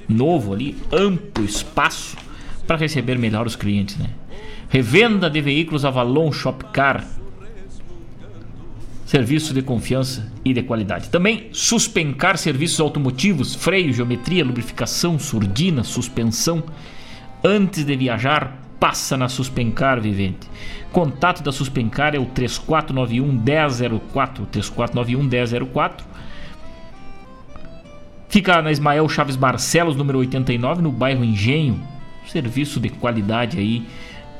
S3: novo ali, amplo espaço para receber melhor os clientes, né? Revenda de veículos Avalon Shopcar. Serviço de confiança e de qualidade. Também Suspencar serviços automotivos, freio, geometria, lubrificação, surdina, suspensão. Antes de viajar, passa na Suspencar Vivente. Contato da Suspencar é o 3491 1004, 3491 1004. Fica na Ismael Chaves Barcelos, número 89, no bairro Engenho. Serviço de qualidade aí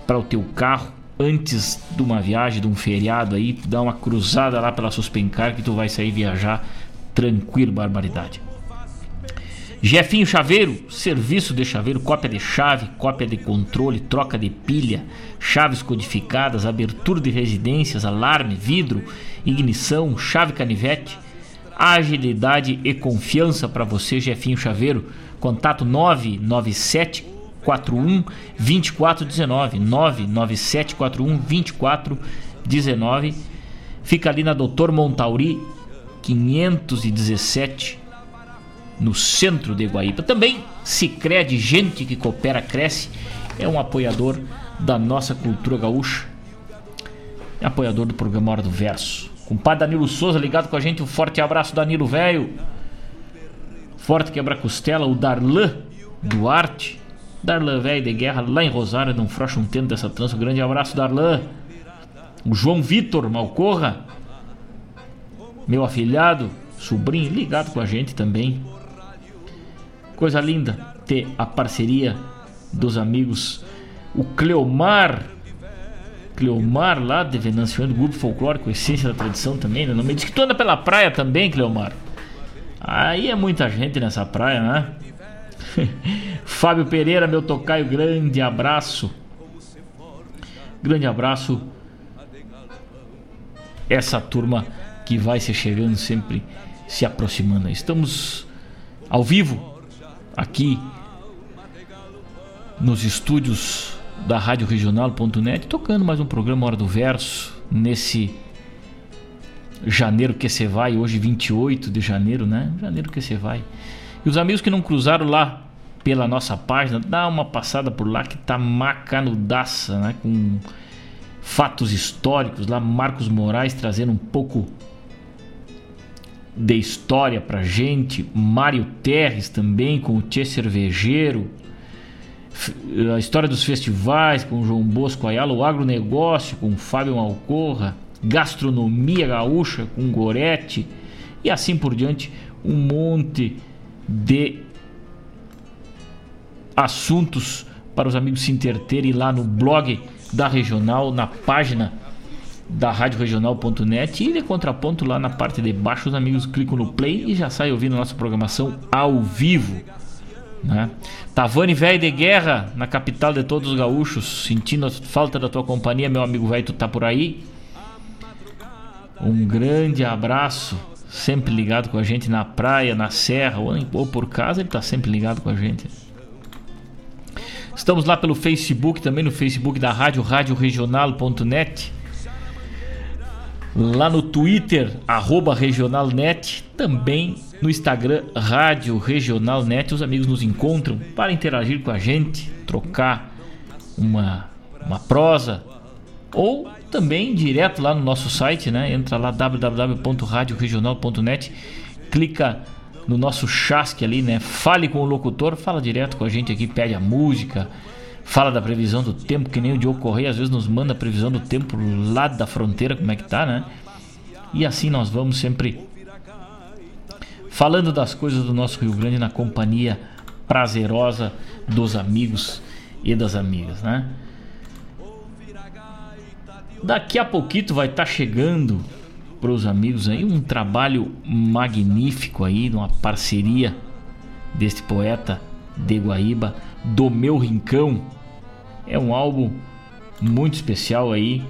S3: para o teu carro antes de uma viagem, de um feriado aí, dá uma cruzada lá pela Suspencar que tu vai sair viajar tranquilo, barbaridade. Jefinho Chaveiro, serviço de chaveiro, cópia de chave, cópia de controle, troca de pilha, chaves codificadas, abertura de residências, alarme, vidro, ignição, chave canivete, agilidade e confiança para você, Jefinho Chaveiro. Contato 997 41 2419 997 41 2419 fica ali na Doutor Montauri 517 no centro de Guaíba. Também Sicredi, gente que coopera cresce, é um apoiador da nossa cultura gaúcha. É apoiador do programa Hora do Verso. Compadre Danilo Souza ligado com a gente, um forte abraço Danilo velho. Forte quebra-costela, o Darlan Duarte Darlan velho de guerra lá em Rosário, não frocha um tempo dessa trança. Um grande abraço, Darlan. O João Vitor Malcorra, meu afilhado, sobrinho, ligado com a gente também. Coisa linda ter a parceria dos amigos. O Cleomar, Cleomar lá de Venâncio, do Grupo Folclórico Essência da Tradição também, né? Não me diz que tu anda pela praia também, Cleomar. Aí é muita gente nessa praia, né? Fábio Pereira, meu tocaio, grande abraço. Grande abraço. Essa turma que vai se chegando sempre, se aproximando. Estamos ao vivo aqui nos estúdios da Rádio Regional.net, tocando mais um programa Hora do Verso nesse janeiro que você vai, hoje 28 de janeiro, né? Janeiro que você vai. E os amigos que não cruzaram lá pela nossa página, dá uma passada por lá que tá macanudaça, né? Com fatos históricos lá, Marcos Moraes trazendo um pouco de história pra gente, Mário Terres também com o Tchê Cervejeiro, a história dos festivais com João Bosco Ayala, o agronegócio com Fábio Malcorra, gastronomia gaúcha com Gorete e assim por diante, um monte de assuntos para os amigos se interterem lá no blog da Regional, na página da Rádio Regional.net e de contraponto lá na parte de baixo os amigos clicam no play e já saem ouvindo a nossa programação ao vivo. Né? Tavani velho de guerra na capital de todos os gaúchos, sentindo a falta da tua companhia, meu amigo velho, tu tá por aí? Um grande abraço sempre ligado com a gente na praia, na serra ou, ou por casa, ele está sempre ligado com a gente. Estamos lá pelo Facebook, também no Facebook da rádio, radioregional.net. Lá no Twitter, arroba regionalnet. Também no Instagram, Rádio Regionalnet. Os amigos nos encontram para interagir com a gente, trocar uma, uma prosa, ou também direto lá no nosso site, né? Entra lá www.radioregional.net, clica no nosso chasque ali, né? Fale com o locutor, fala direto com a gente aqui, pede a música, fala da previsão do tempo, que nem o Diogo Correia às vezes nos manda a previsão do tempo lá da fronteira, como é que tá, né? E assim nós vamos sempre falando das coisas do nosso Rio Grande na companhia prazerosa dos amigos e das amigas, né? Daqui a pouquinho vai estar tá chegando para os amigos aí um trabalho magnífico aí, uma parceria deste poeta de Guaíba, do meu rincão. É um álbum muito especial aí,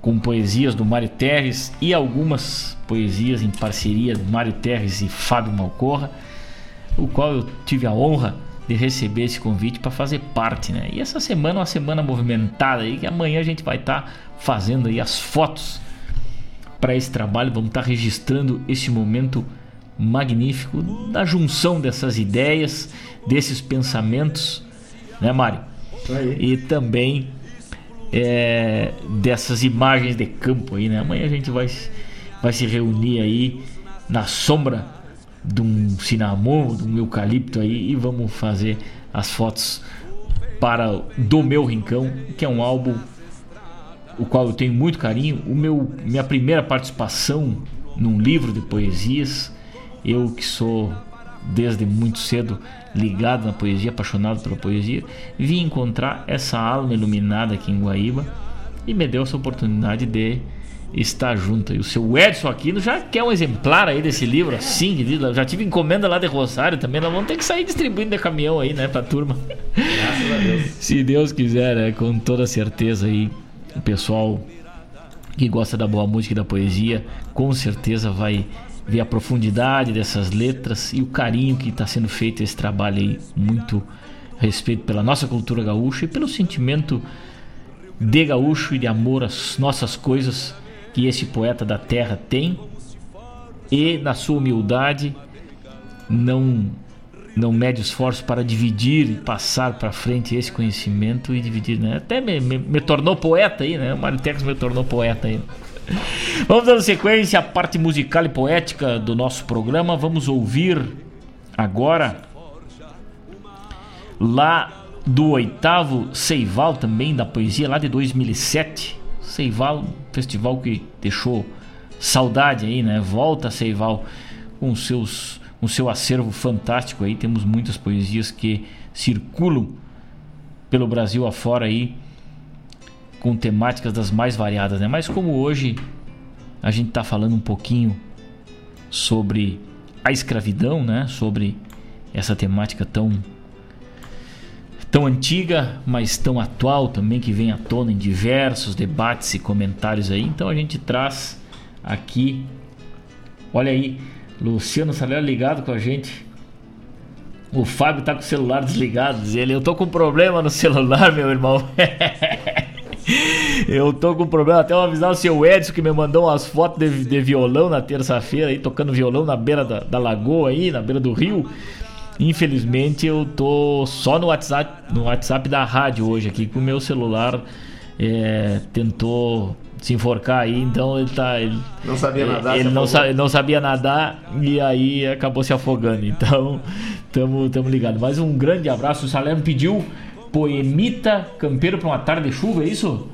S3: com poesias do Mário Terres e algumas poesias em parceria do Mário Terres e Fábio Malcorra, o qual eu tive a honra de receber esse convite para fazer parte, né? E essa semana é uma semana movimentada aí, que amanhã a gente vai estar tá fazendo aí as fotos para esse trabalho, vamos estar tá registrando esse momento magnífico da junção dessas ideias, desses pensamentos, né, Mário? E também é, dessas imagens de campo aí, né? Amanhã a gente vai, vai se reunir aí na sombra de um cinnamon, de um eucalipto aí e vamos fazer as fotos para Do Meu Rincão, que é um álbum o qual eu tenho muito carinho. O meu minha primeira participação num livro de poesias, eu que sou desde muito cedo ligado na poesia, apaixonado pela poesia, vim encontrar essa alma iluminada aqui em Guaíba e me deu essa oportunidade de estar junto. E o seu Edson Aquino já quer um exemplar aí desse livro, assim, já tive encomenda lá de Rosário também, nós vamos ter que sair distribuindo de caminhão aí, né, pra turma. Graças a Deus. Se Deus quiser, né, com toda certeza aí, o pessoal que gosta da boa música e da poesia, com certeza vai ver a profundidade dessas letras e o carinho que está sendo feito esse trabalho aí, muito respeito pela nossa cultura gaúcha e pelo sentimento de gaúcho e de amor às nossas coisas que esse poeta da terra tem e na sua humildade não não mede esforço para dividir e passar para frente esse conhecimento e dividir, né? Até me, me, me tornou poeta aí, né? O Maritex me tornou poeta aí. Vamos dando sequência à parte musical e poética do nosso programa. Vamos ouvir agora lá do oitavo Seival também da poesia lá de 2007. Seival, festival que deixou saudade aí, né? Volta Seival com seus com seu acervo fantástico aí. Temos muitas poesias que circulam pelo Brasil afora aí com temáticas das mais variadas, né? Mas como hoje a gente está falando um pouquinho sobre a escravidão, né? Sobre essa temática tão tão antiga, mas tão atual também que vem à tona em diversos debates e comentários aí. Então a gente traz aqui, olha aí, Luciano Salera ligado com a gente. O Fábio tá com o celular desligado, diz ele. Eu tô com problema no celular, meu irmão. Eu tô com problema. Até eu avisar o seu Edson que me mandou umas fotos de, de violão na terça-feira aí, tocando violão na beira da, da, lagoa aí, na beira do rio. Infelizmente eu tô só no WhatsApp, no WhatsApp da rádio hoje aqui, com o meu celular é, tentou se enforcar aí, então ele tá. Ele,
S14: não sabia nadar.
S3: Ele não, sa não sabia nadar e aí acabou se afogando. Então, tamo, tamo ligado. Mais um grande abraço. O Salerno pediu Poemita Campeiro para uma tarde de chuva, é isso?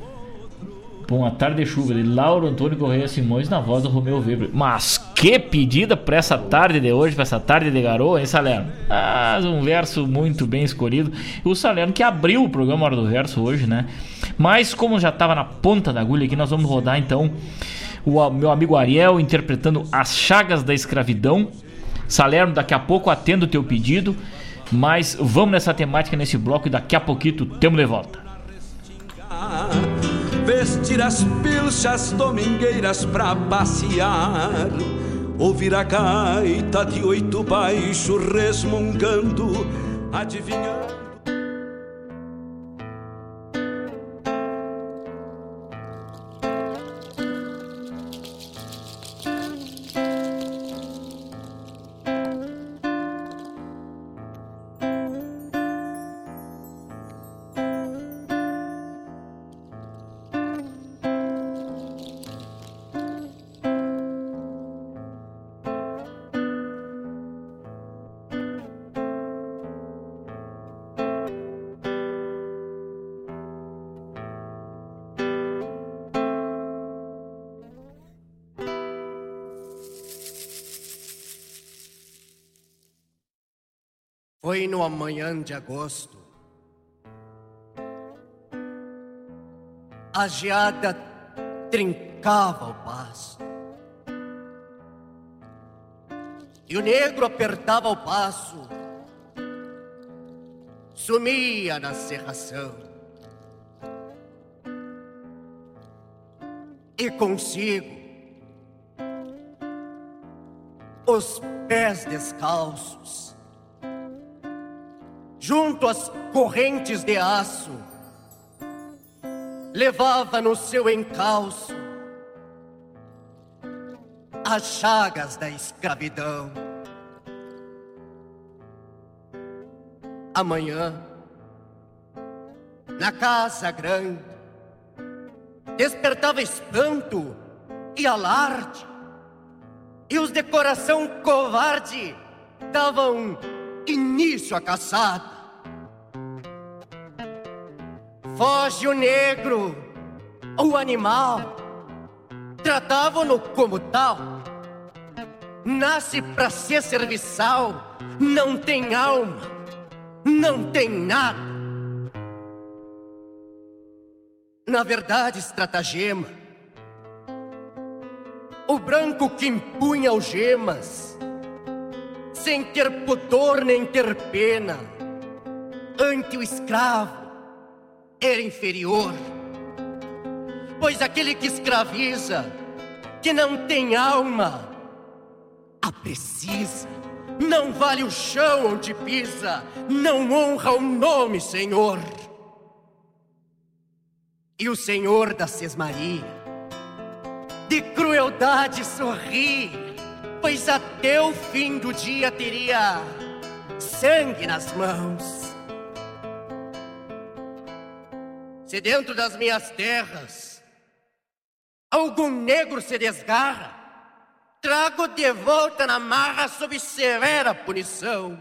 S3: Para uma tarde de chuva, de Lauro Antônio Correia Simões na voz do Romeu Weber. Mas que pedida para essa tarde de hoje, para essa tarde de garoa, hein, Salerno? Ah, um verso muito bem escolhido. O Salerno que abriu o programa Hora do Verso hoje, né? Mas como já estava na ponta da agulha aqui, nós vamos rodar então o meu amigo Ariel interpretando As Chagas da Escravidão. Salerno, daqui a pouco atendo o teu pedido. Mas vamos nessa temática nesse bloco e daqui a pouquinho temos de volta.
S1: Vestir as pilchas domingueiras pra passear. Ouvir a gaita de oito baixo resmungando Adivinhando
S15: Foi no amanhã de agosto. A geada trincava o passo. E o negro apertava o passo, sumia na serração. E consigo os pés descalços junto às correntes de aço, levava no seu encalço as chagas da escravidão. Amanhã, na casa grande, despertava espanto e alarde, e os de coração covarde davam início à caçada. Foge o negro, o animal, tratavam-no como tal. Nasce para ser serviçal, não tem alma, não tem nada. Na verdade, estratagema. O branco que impunha algemas, sem ter pudor nem ter pena, ante o escravo era inferior. Pois aquele que escraviza, que não tem alma, a precisa, não vale o chão onde pisa, não honra o nome Senhor. E o Senhor da Sesmaria, de crueldade sorri, pois até o fim do dia teria sangue nas mãos. Se dentro das minhas terras algum negro se desgarra, trago de volta na marra sob severa punição.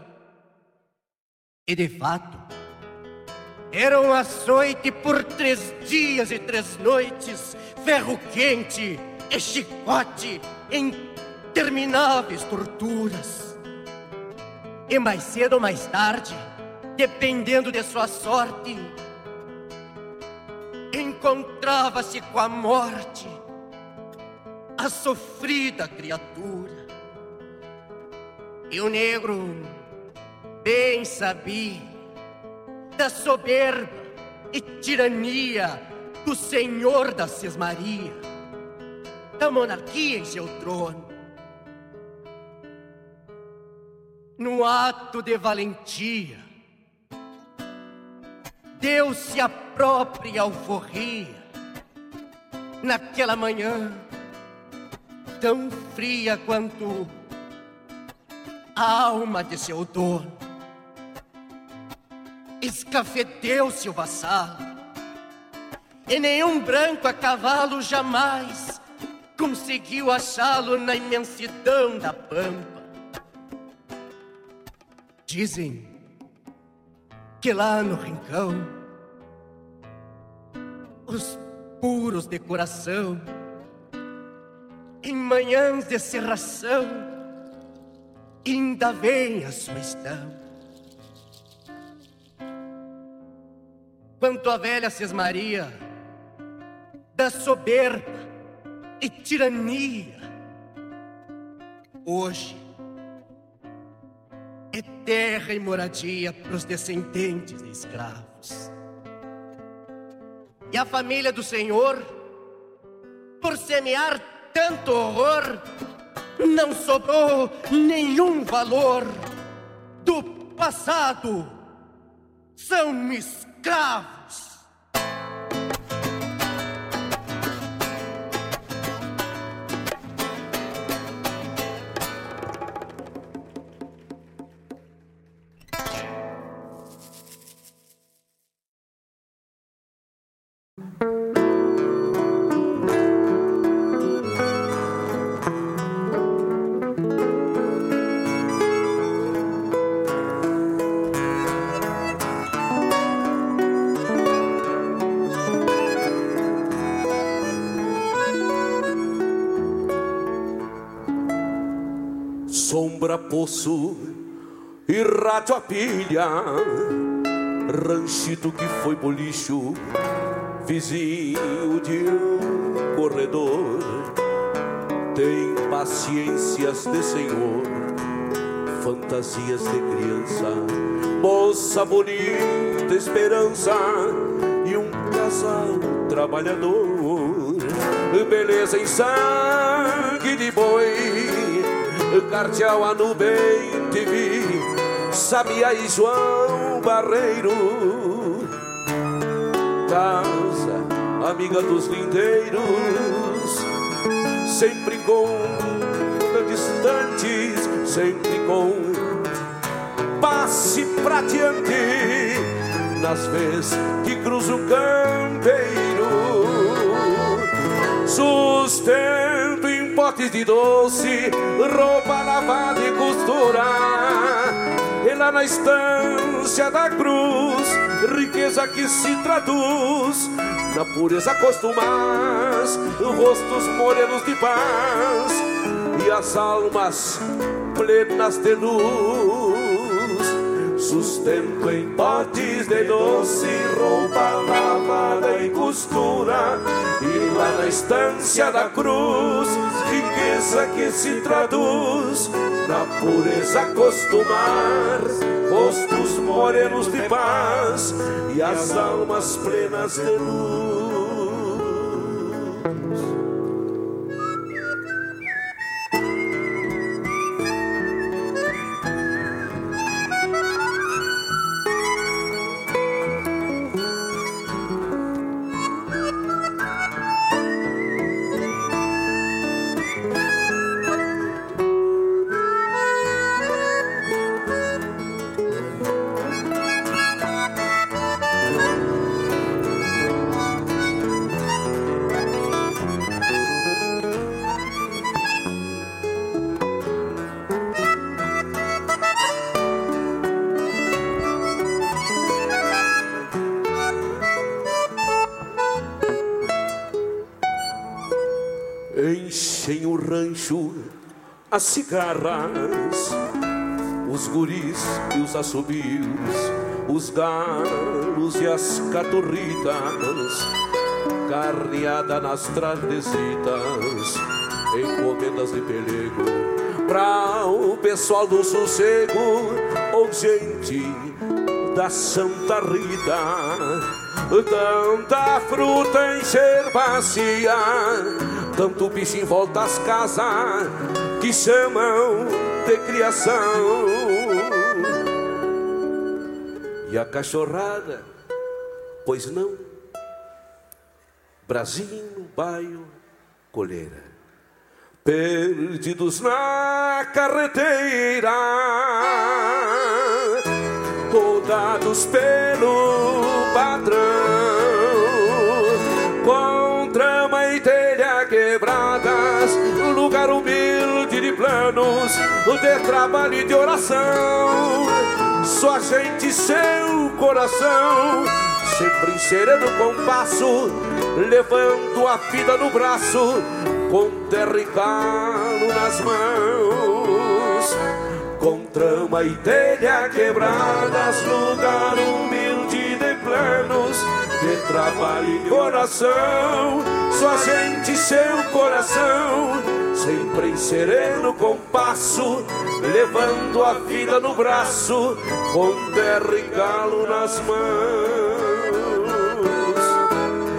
S15: E de fato, era um açoite por três dias e três noites, ferro quente e chicote, intermináveis torturas. E mais cedo ou mais tarde, dependendo de sua sorte, encontrava-se com a morte, a sofrida criatura. E o negro bem sabia da soberba e tirania do senhor da Sesmaria, da monarquia em seu trono. No ato de valentia, deu-se a própria alforria, naquela manhã tão fria quanto a alma de seu dono escafedeu-se o vassalo, e nenhum branco a cavalo jamais conseguiu achá-lo na imensidão da pampa. Dizem que lá no rincão, os puros de coração, em manhãs de serração, ainda vem a sua estampa. quanto a velha Sesmaria, da soberba e tirania. Hoje é terra e moradia para os descendentes de escravos. E a família do Senhor, por semear tanto horror, não sobrou nenhum valor do passado. São escravos.
S1: Poço e rádio a pilha, ranchito que foi bolicho, vizinho de um corredor, tem paciências de senhor, fantasias de criança, moça bonita, esperança e um casal trabalhador, beleza em sangue de boi Cardeal a nuvem TV, Sabia e João Barreiro, casa amiga dos lindeiros, sempre com distantes, sempre com passe pra diante, nas vezes que cruza o campeiro. Sustento potes de doce, roupa lavada e costura. E lá na estância da cruz, riqueza que se traduz na pureza costumas, rostos morenos de paz e as almas plenas de luz. Sustento em potes de doce, roupa lavada e costura. E lá na estância da cruz, riqueza que se traduz na pureza costumar. Rostos morenos de paz e as almas plenas de luz. As cigarras, os guris e os assobios, os galos e as caturritas, carneada nas tardesitas, encomendas de pelego, pra o pessoal do sossego, ou gente da Santa Rita. Tanta fruta em ser bacia, tanto bicho em volta às casas que chamam de criação. E a cachorrada, pois não, Brasil, baio, colheira, perdidos na carreteira, rodados pelo padrão, de trabalho e de oração. Só a gente, seu coração, sempre sereno compasso, levando a vida no braço, com terra calo nas mãos. Com trama e telha quebradas, lugar humilde de planos, de trabalho e de oração. A gente, seu coração sempre em sereno compasso, levando a vida no braço, com terra e galo nas mãos,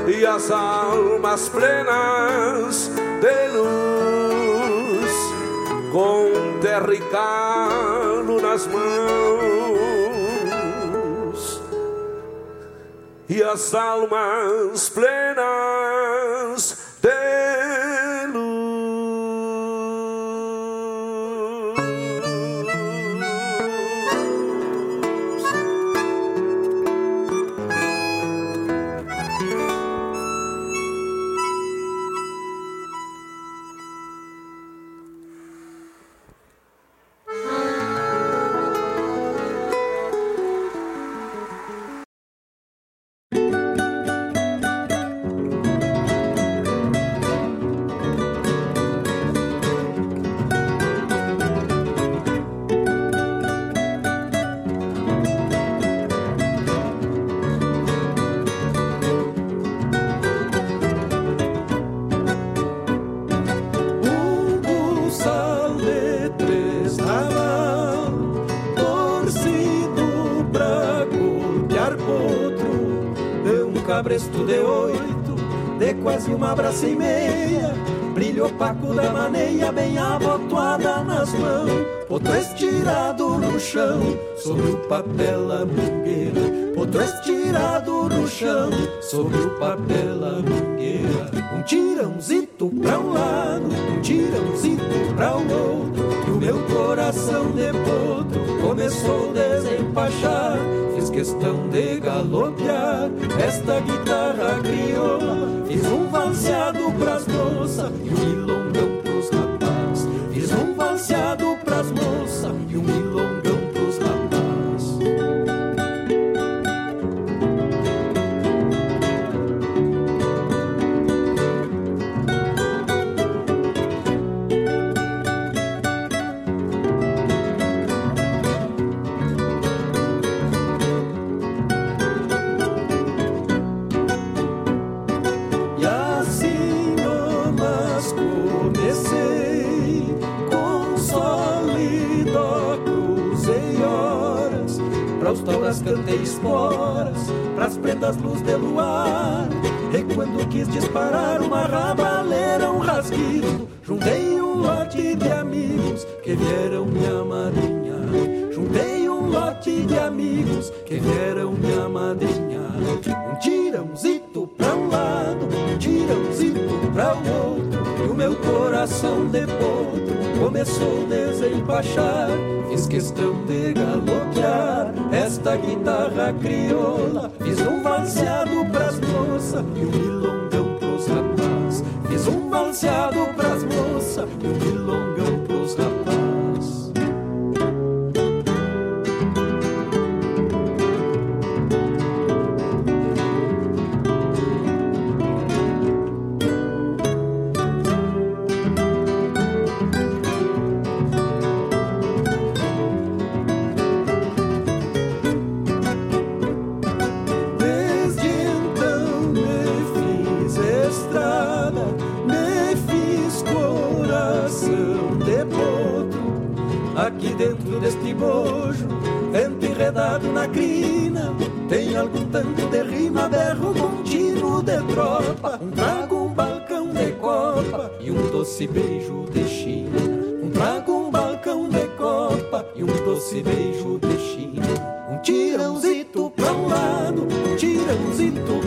S1: e as almas plenas de luz, com terra e galo nas mãos, e as almas plenas
S14: papel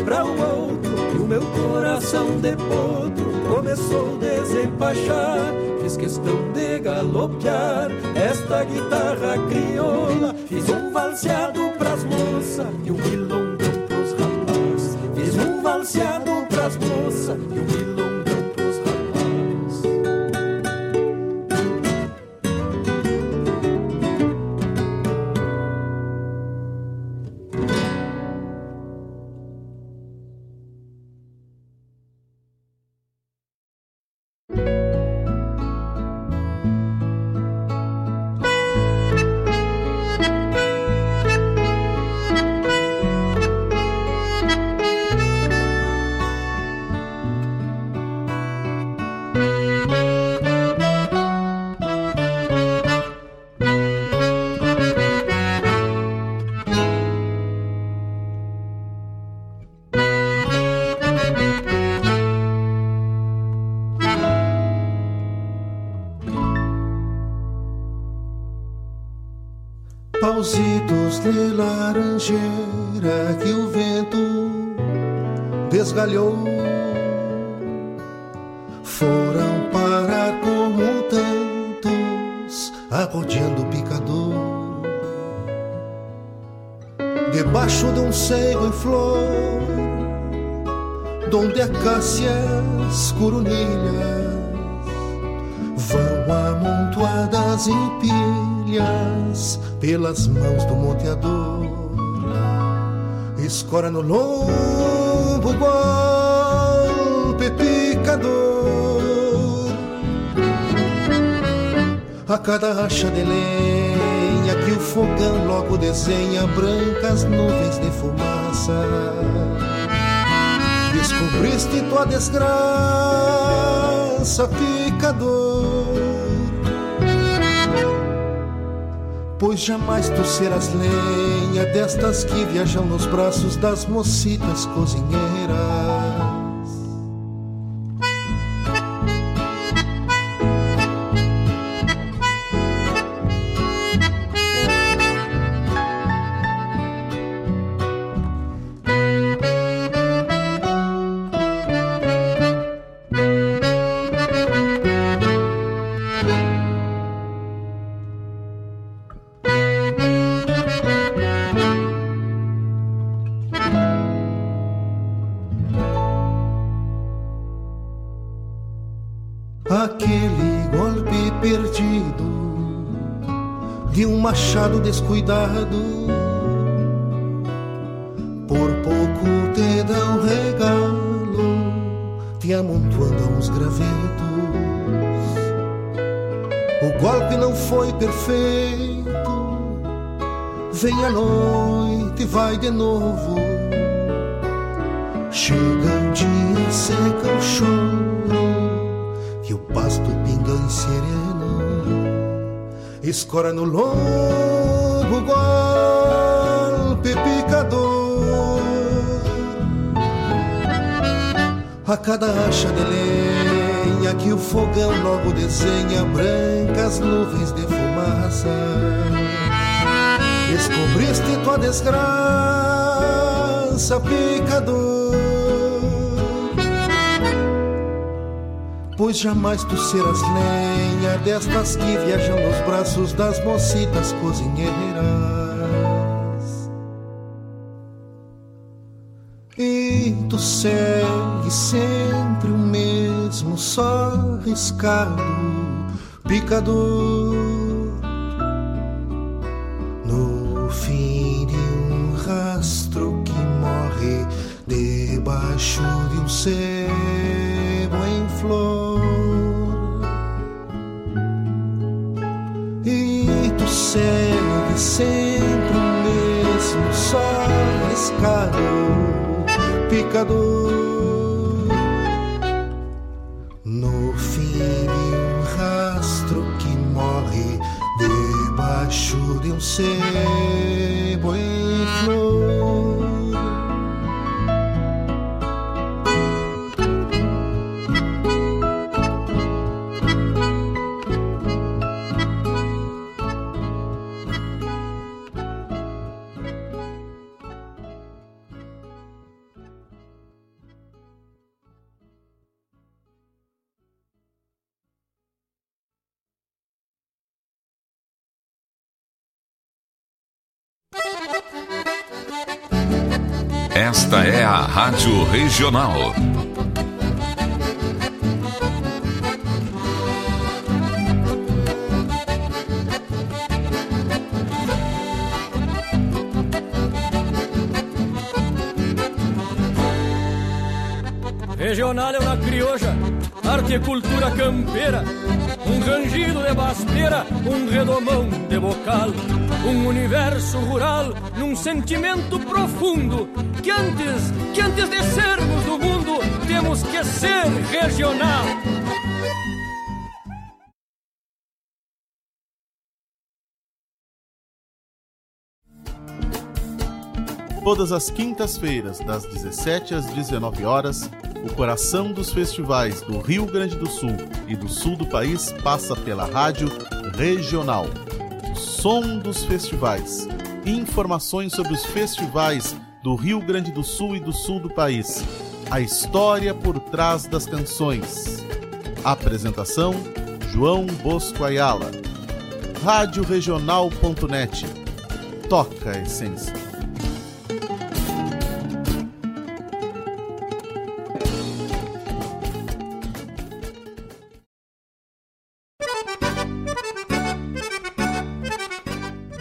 S14: pra o outro.
S8: E o meu coração de potro começou a desembaixar. Fiz questão de galopear esta guitarra crioula. Fiz um valseado pras moças e um milongão pros rapazes. Fiz um valseado pras moças borracha de
S16: lenha que o fogão logo desenha brancas nuvens de fumaça. Descobriste tua desgraça, picador. Pois jamais tu serás lenha destas que viajam nos braços das mocitas cozinheiras. Machado desenha brancas nuvens de fumaça. Descobriste tua desgraça, picador. pois jamais tu serás lenha destas que viajam nos braços das mocitas cozinheiras. Tu segue sempre o mesmo, só riscado, picador. No fim de um rastro que morre debaixo de um sebo No fim de um rastro que morre debaixo de um sebo
S13: Rádio Regional.
S17: Regional é uma crioja, arte e cultura campeira, um rangido de basteira, um redomão de bocal, um universo rural num sentimento profundo que antes, que antes de sermos do mundo, temos que ser regional.
S18: Todas as quintas-feiras, das 17 às 19 horas, o coração dos festivais do Rio Grande do Sul e do sul do país passa pela rádio regional. Som dos festivais. Informações sobre os festivais do Rio Grande do Sul e do sul do país. A história por trás das canções. Apresentação: João Bosco Ayala. Radioregional.net. Toca a essência.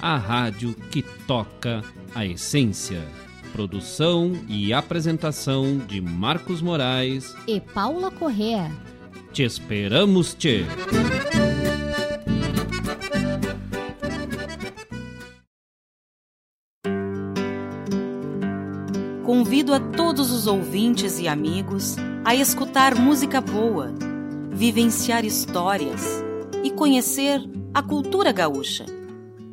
S19: a rádio que toca a essência. Produção e apresentação de Marcos Moraes
S20: e Paula Correa.
S19: Te esperamos, te.
S21: Convido a todos os ouvintes e amigos a escutar música boa, vivenciar histórias e conhecer a cultura gaúcha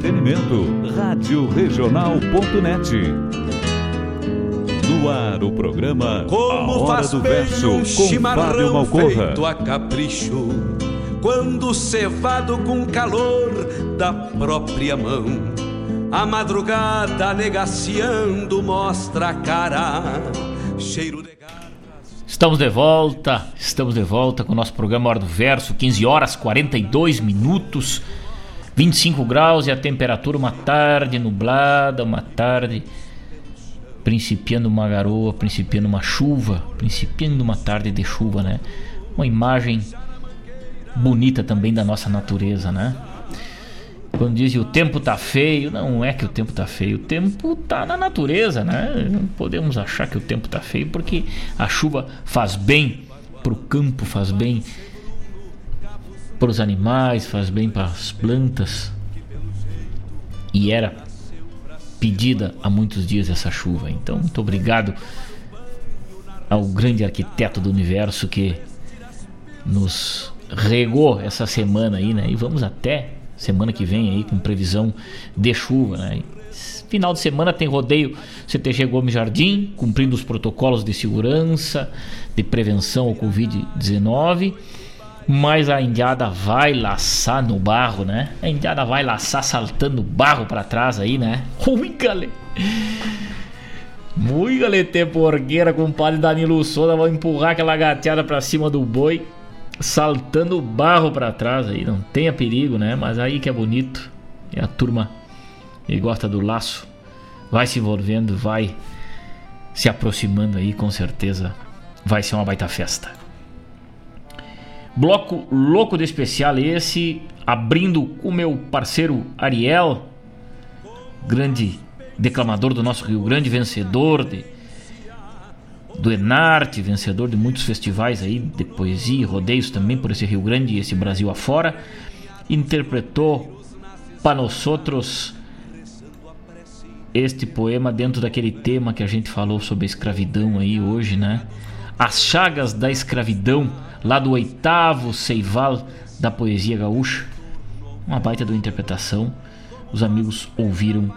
S7: Entretenimento. Rádio Regional.net. No ar o programa
S1: Como
S7: A Hora
S1: faz
S7: do
S1: bem
S7: Verso
S1: um
S7: com Fábio
S1: chimarrão
S7: Malcorra.
S1: feito a capricho Quando cevado com calor da própria mão A madrugada negaciando mostra a cara Cheiro de
S3: Estamos de volta, estamos de volta com o nosso programa Hora do Verso, 15 horas 42 minutos, 25 graus e a temperatura uma tarde nublada, uma tarde principiando uma garoa, principiando uma chuva, principiando uma tarde de chuva, né? Uma imagem bonita também da nossa natureza, né? Quando dizem o tempo tá feio, não é que o tempo tá feio, o tempo tá na natureza, né? Não podemos achar que o tempo tá feio porque a chuva faz bem pro campo, faz bem para os animais, faz bem para as plantas. E era pedida há muitos dias essa chuva. Então, muito obrigado ao grande arquiteto do universo que nos regou essa semana aí, né? E vamos até semana que vem aí com previsão de chuva, né? Final de semana tem rodeio CTG Gomes Jardim, cumprindo os protocolos de segurança, de prevenção ao Covid-19. Mas a indiada vai laçar no barro, né? A indiada vai laçar saltando barro para trás aí, né? Ui, galera! Muito galete porqueira, compadre Danilo Souza vai empurrar aquela gateada pra cima do boi, saltando barro pra trás aí. Não tenha perigo, né? Mas aí que é bonito. E a turma que gosta do laço vai se envolvendo, vai se aproximando aí, com certeza vai ser uma baita festa. Bloco louco de especial esse, abrindo com o meu parceiro Ariel, grande declamador do nosso Rio Grande, vencedor de, do Enarte, vencedor de muitos festivais aí de poesia e rodeios também por esse Rio Grande e esse Brasil afora, interpretou para nós outros este poema dentro daquele tema que a gente falou sobre a escravidão aí hoje, né? As chagas da escravidão, lá do oitavo Seival da poesia gaúcha. Uma baita de uma interpretação. Os amigos ouviram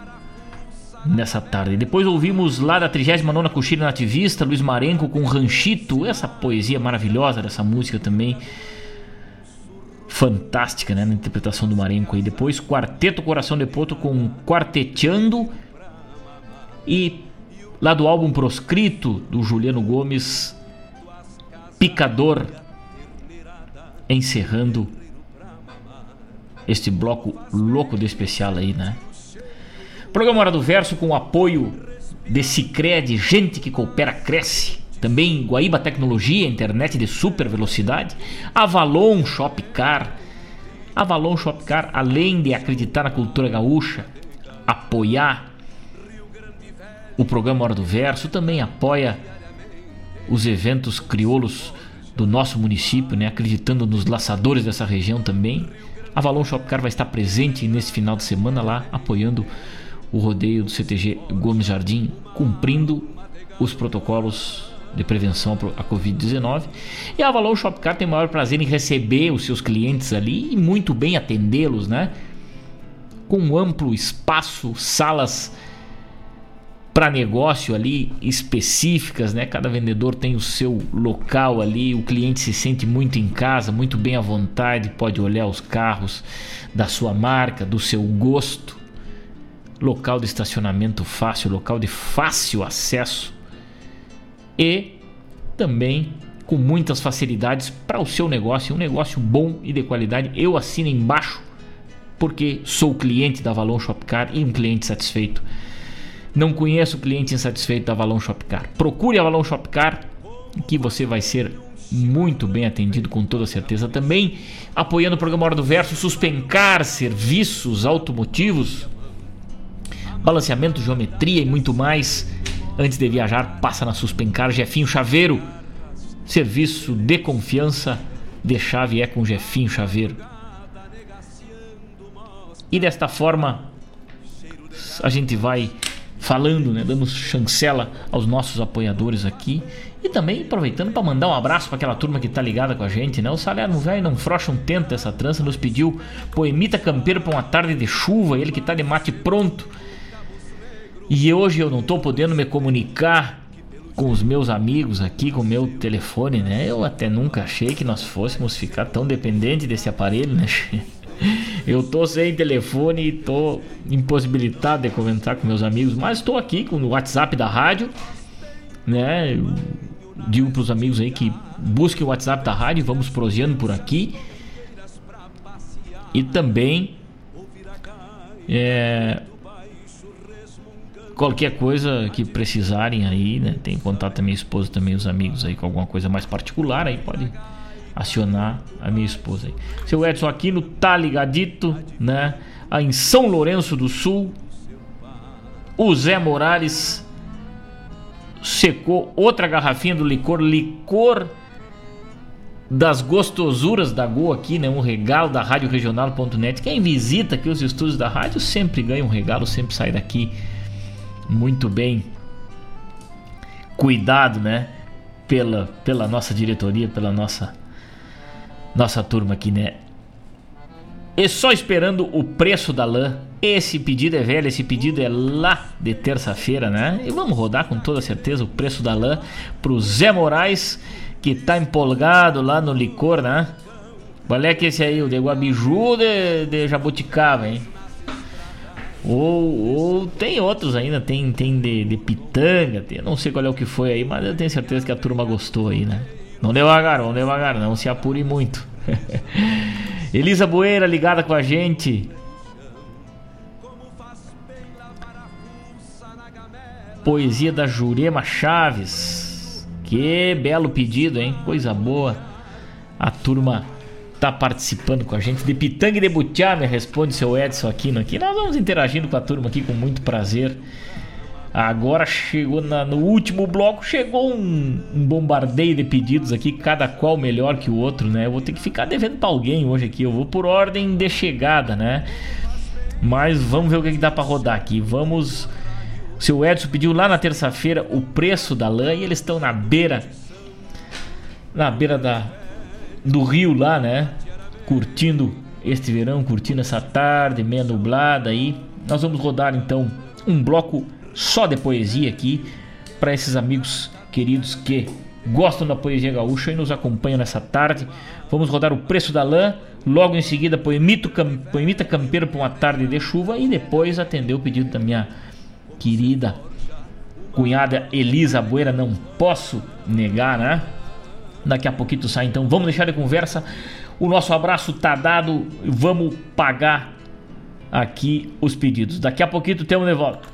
S3: nessa tarde. Depois ouvimos lá da 39 Coxilha Nativista, Luiz Marenco com Ranchito, essa poesia maravilhosa dessa música também. Fantástica, né? Na interpretação do Marenco aí. Depois, Quarteto Coração de Poto com Quarteteando. E lá do álbum Proscrito, do Juliano Gomes, Picador, encerrando este bloco louco de especial aí, né? Programa Hora do Verso com o apoio de Cicred, gente que coopera, cresce. Também Guaíba Tecnologia, internet de super velocidade. Avalon Shopcar. Avalon Shopcar, além de acreditar na cultura gaúcha, apoiar o programa Hora do Verso, também apoia os eventos crioulos do nosso município, né? acreditando nos laçadores dessa região também. A Valon Shopcar vai estar presente nesse final de semana lá, apoiando o rodeio do CTG Gomes Jardim, cumprindo os protocolos de prevenção à Covid-19. E a Avalon Shopcar tem o maior prazer em receber os seus clientes ali e muito bem atendê-los, né? Com um amplo espaço, salas para negócio ali específicas, né? Cada vendedor tem o seu local ali, o cliente se sente muito em casa, muito bem à vontade, pode olhar os carros da sua marca, do seu gosto. Local de estacionamento fácil, local de fácil acesso e também com muitas facilidades para o seu negócio, um negócio bom e de qualidade. Eu assino embaixo porque sou cliente da Avalon Shopcar e um cliente satisfeito. Não conheço cliente insatisfeito da Avalon Shopcar. Procure a Avalon Shopcar que você vai ser muito bem atendido com toda certeza. Também apoiando o programa Hora do Verso, Suspencar Serviços Automotivos, balanceamento, geometria e muito mais. Antes de viajar, passa na Suspencar Jefinho Chaveiro. Serviço de confiança de chave é com Jefinho Chaveiro. E desta forma a gente vai falando, né, dando chancela aos nossos apoiadores aqui e também aproveitando para mandar um abraço para aquela turma que tá ligada com a gente, né? O Salerno Velho não frocha um tento essa trança, nos pediu poemita campeiro para uma tarde de chuva, ele que tá de mate pronto. E hoje eu não tô podendo me comunicar com os meus amigos aqui, com o meu telefone, né? Eu até nunca achei que nós fôssemos ficar tão dependentes desse aparelho, né? Eu tô sem telefone e tô impossibilitado de comentar com meus amigos, mas estou aqui com o WhatsApp da rádio, né? Eu digo pros amigos aí que busquem o WhatsApp da rádio, vamos proseando por aqui. E também é, qualquer coisa que precisarem aí, né? Tem contato da minha esposa também, os amigos aí com alguma coisa mais particular aí pode acionar a minha esposa aí. Seu Edson Aquino tá ligadito, né? Aí em São Lourenço do Sul, o Zé Morales secou outra garrafinha do licor, licor das gostosuras da Goa aqui, né? Um regalo da Rádio Regional.net. Quem visita aqui os estúdios da rádio sempre ganha um regalo, sempre sai daqui muito bem cuidado, né? Pela, pela nossa diretoria, pela nossa nossa turma aqui, né? E só esperando o preço da lã. Esse pedido é velho, esse pedido é lá de terça-feira, né? E vamos rodar com toda certeza o preço da lã pro Zé Moraes, que tá empolgado lá no licor, né? Qual é que esse aí, o de Guabiju de, de Jabuticaba, hein? Ou, ou, tem outros ainda, tem, tem de, de pitanga, tem, não sei qual é o que foi aí, mas eu tenho certeza que a turma gostou aí, né? Não devagar, não devagar, não se apure muito. Elisa Boeira ligada com a gente. Poesia da Jurema Chaves. Que belo pedido, hein? Coisa boa. A turma tá participando com a gente. De Pitanga e de Butiá, me responde seu Edson Aquino aqui. Nós vamos interagindo com a turma aqui com muito prazer. Agora chegou na, no último bloco, chegou um, um, bombardeio de pedidos aqui, cada qual melhor que o outro, né? Eu vou ter que ficar devendo pra alguém hoje aqui. Eu vou por ordem de chegada, né? Mas vamos ver o que, que dá para rodar aqui. Vamos. O seu Edson pediu lá na terça-feira o preço da lã e eles estão na beira. Na beira da, do rio lá, né? Curtindo este verão, curtindo essa tarde meia nublada aí. Nós vamos rodar então um bloco só de poesia aqui para esses amigos queridos que gostam da poesia gaúcha e nos acompanham nessa tarde. Vamos rodar o preço da lã, logo em seguida Poemito, Poemita Campeiro para uma tarde de chuva e depois atender o pedido da minha querida cunhada Elisa Boeira, não posso negar, né? Daqui a pouquinho sai, então vamos deixar de conversa. O nosso abraço tá dado, vamos pagar aqui os pedidos. Daqui a pouquinho temos de volta.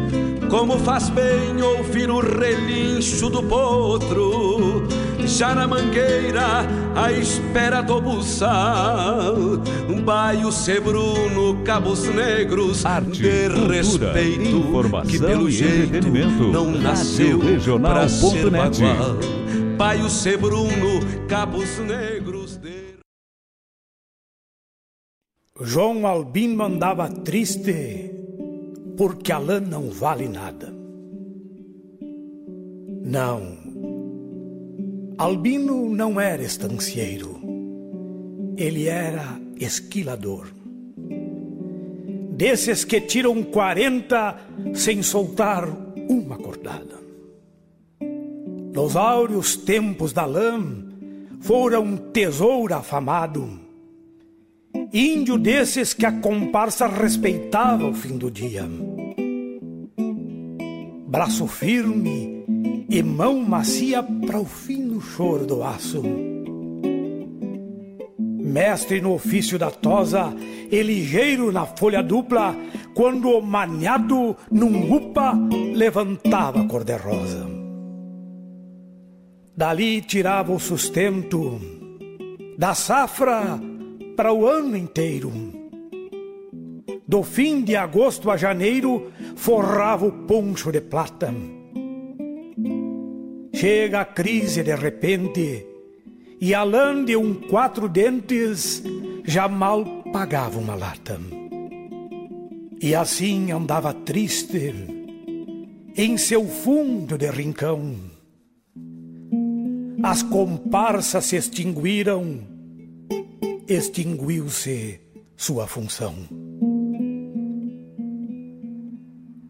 S1: Como faz bem ouvir o relincho do potro, já na mangueira, à espera do buçal. Um baio sebruno, cabos negros,
S7: Arte,
S1: de
S7: cultura,
S1: respeito,
S7: informação
S1: que pelo
S7: e
S1: jeito não nasceu pra ser bagual. Baio sebruno, cabos negros de...
S22: João Albino andava triste porque a lã não vale nada. Não. Albino não era estancieiro. Ele era esquilador. Desses que tiram 40 sem soltar uma cordada. Nos áureos tempos da lã, fora um tesouro afamado índio desses que a comparsa respeitava ao fim do dia. Braço firme e mão macia para o fim do choro do aço. Mestre no ofício da tosa e ligeiro na folha dupla, quando o maniado num upa levantava a cor-de-rosa. Dali tirava o sustento da safra para o ano inteiro. Do fim de agosto a janeiro, forrava o poncho de plata. Chega a crise de repente, e a lã de um quatro dentes já mal pagava uma lata. E assim andava triste, em seu fundo de rincão. As comparsas se extinguiram extinguiu-se sua função.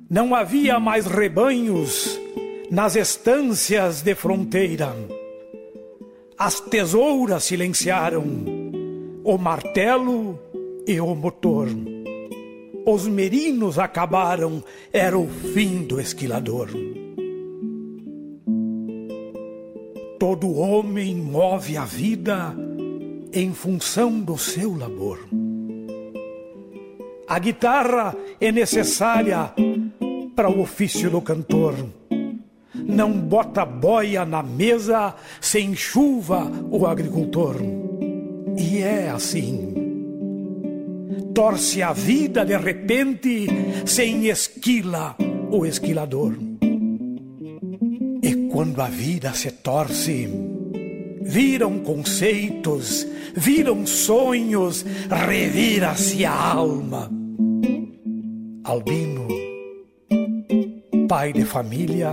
S22: Não havia mais rebanhos nas estâncias de fronteira. As tesouras silenciaram o martelo e o motor. Os merinos acabaram, era o fim do esquilador. Todo homem move a vida em função do seu labor. A guitarra é necessária para o ofício do cantor. Não bota boia na mesa sem chuva o agricultor. E é assim. Torce a vida de repente sem esquila o esquilador. E quando a vida se torce, viram conceitos, viram sonhos, revira-se a alma. Albino, pai de família,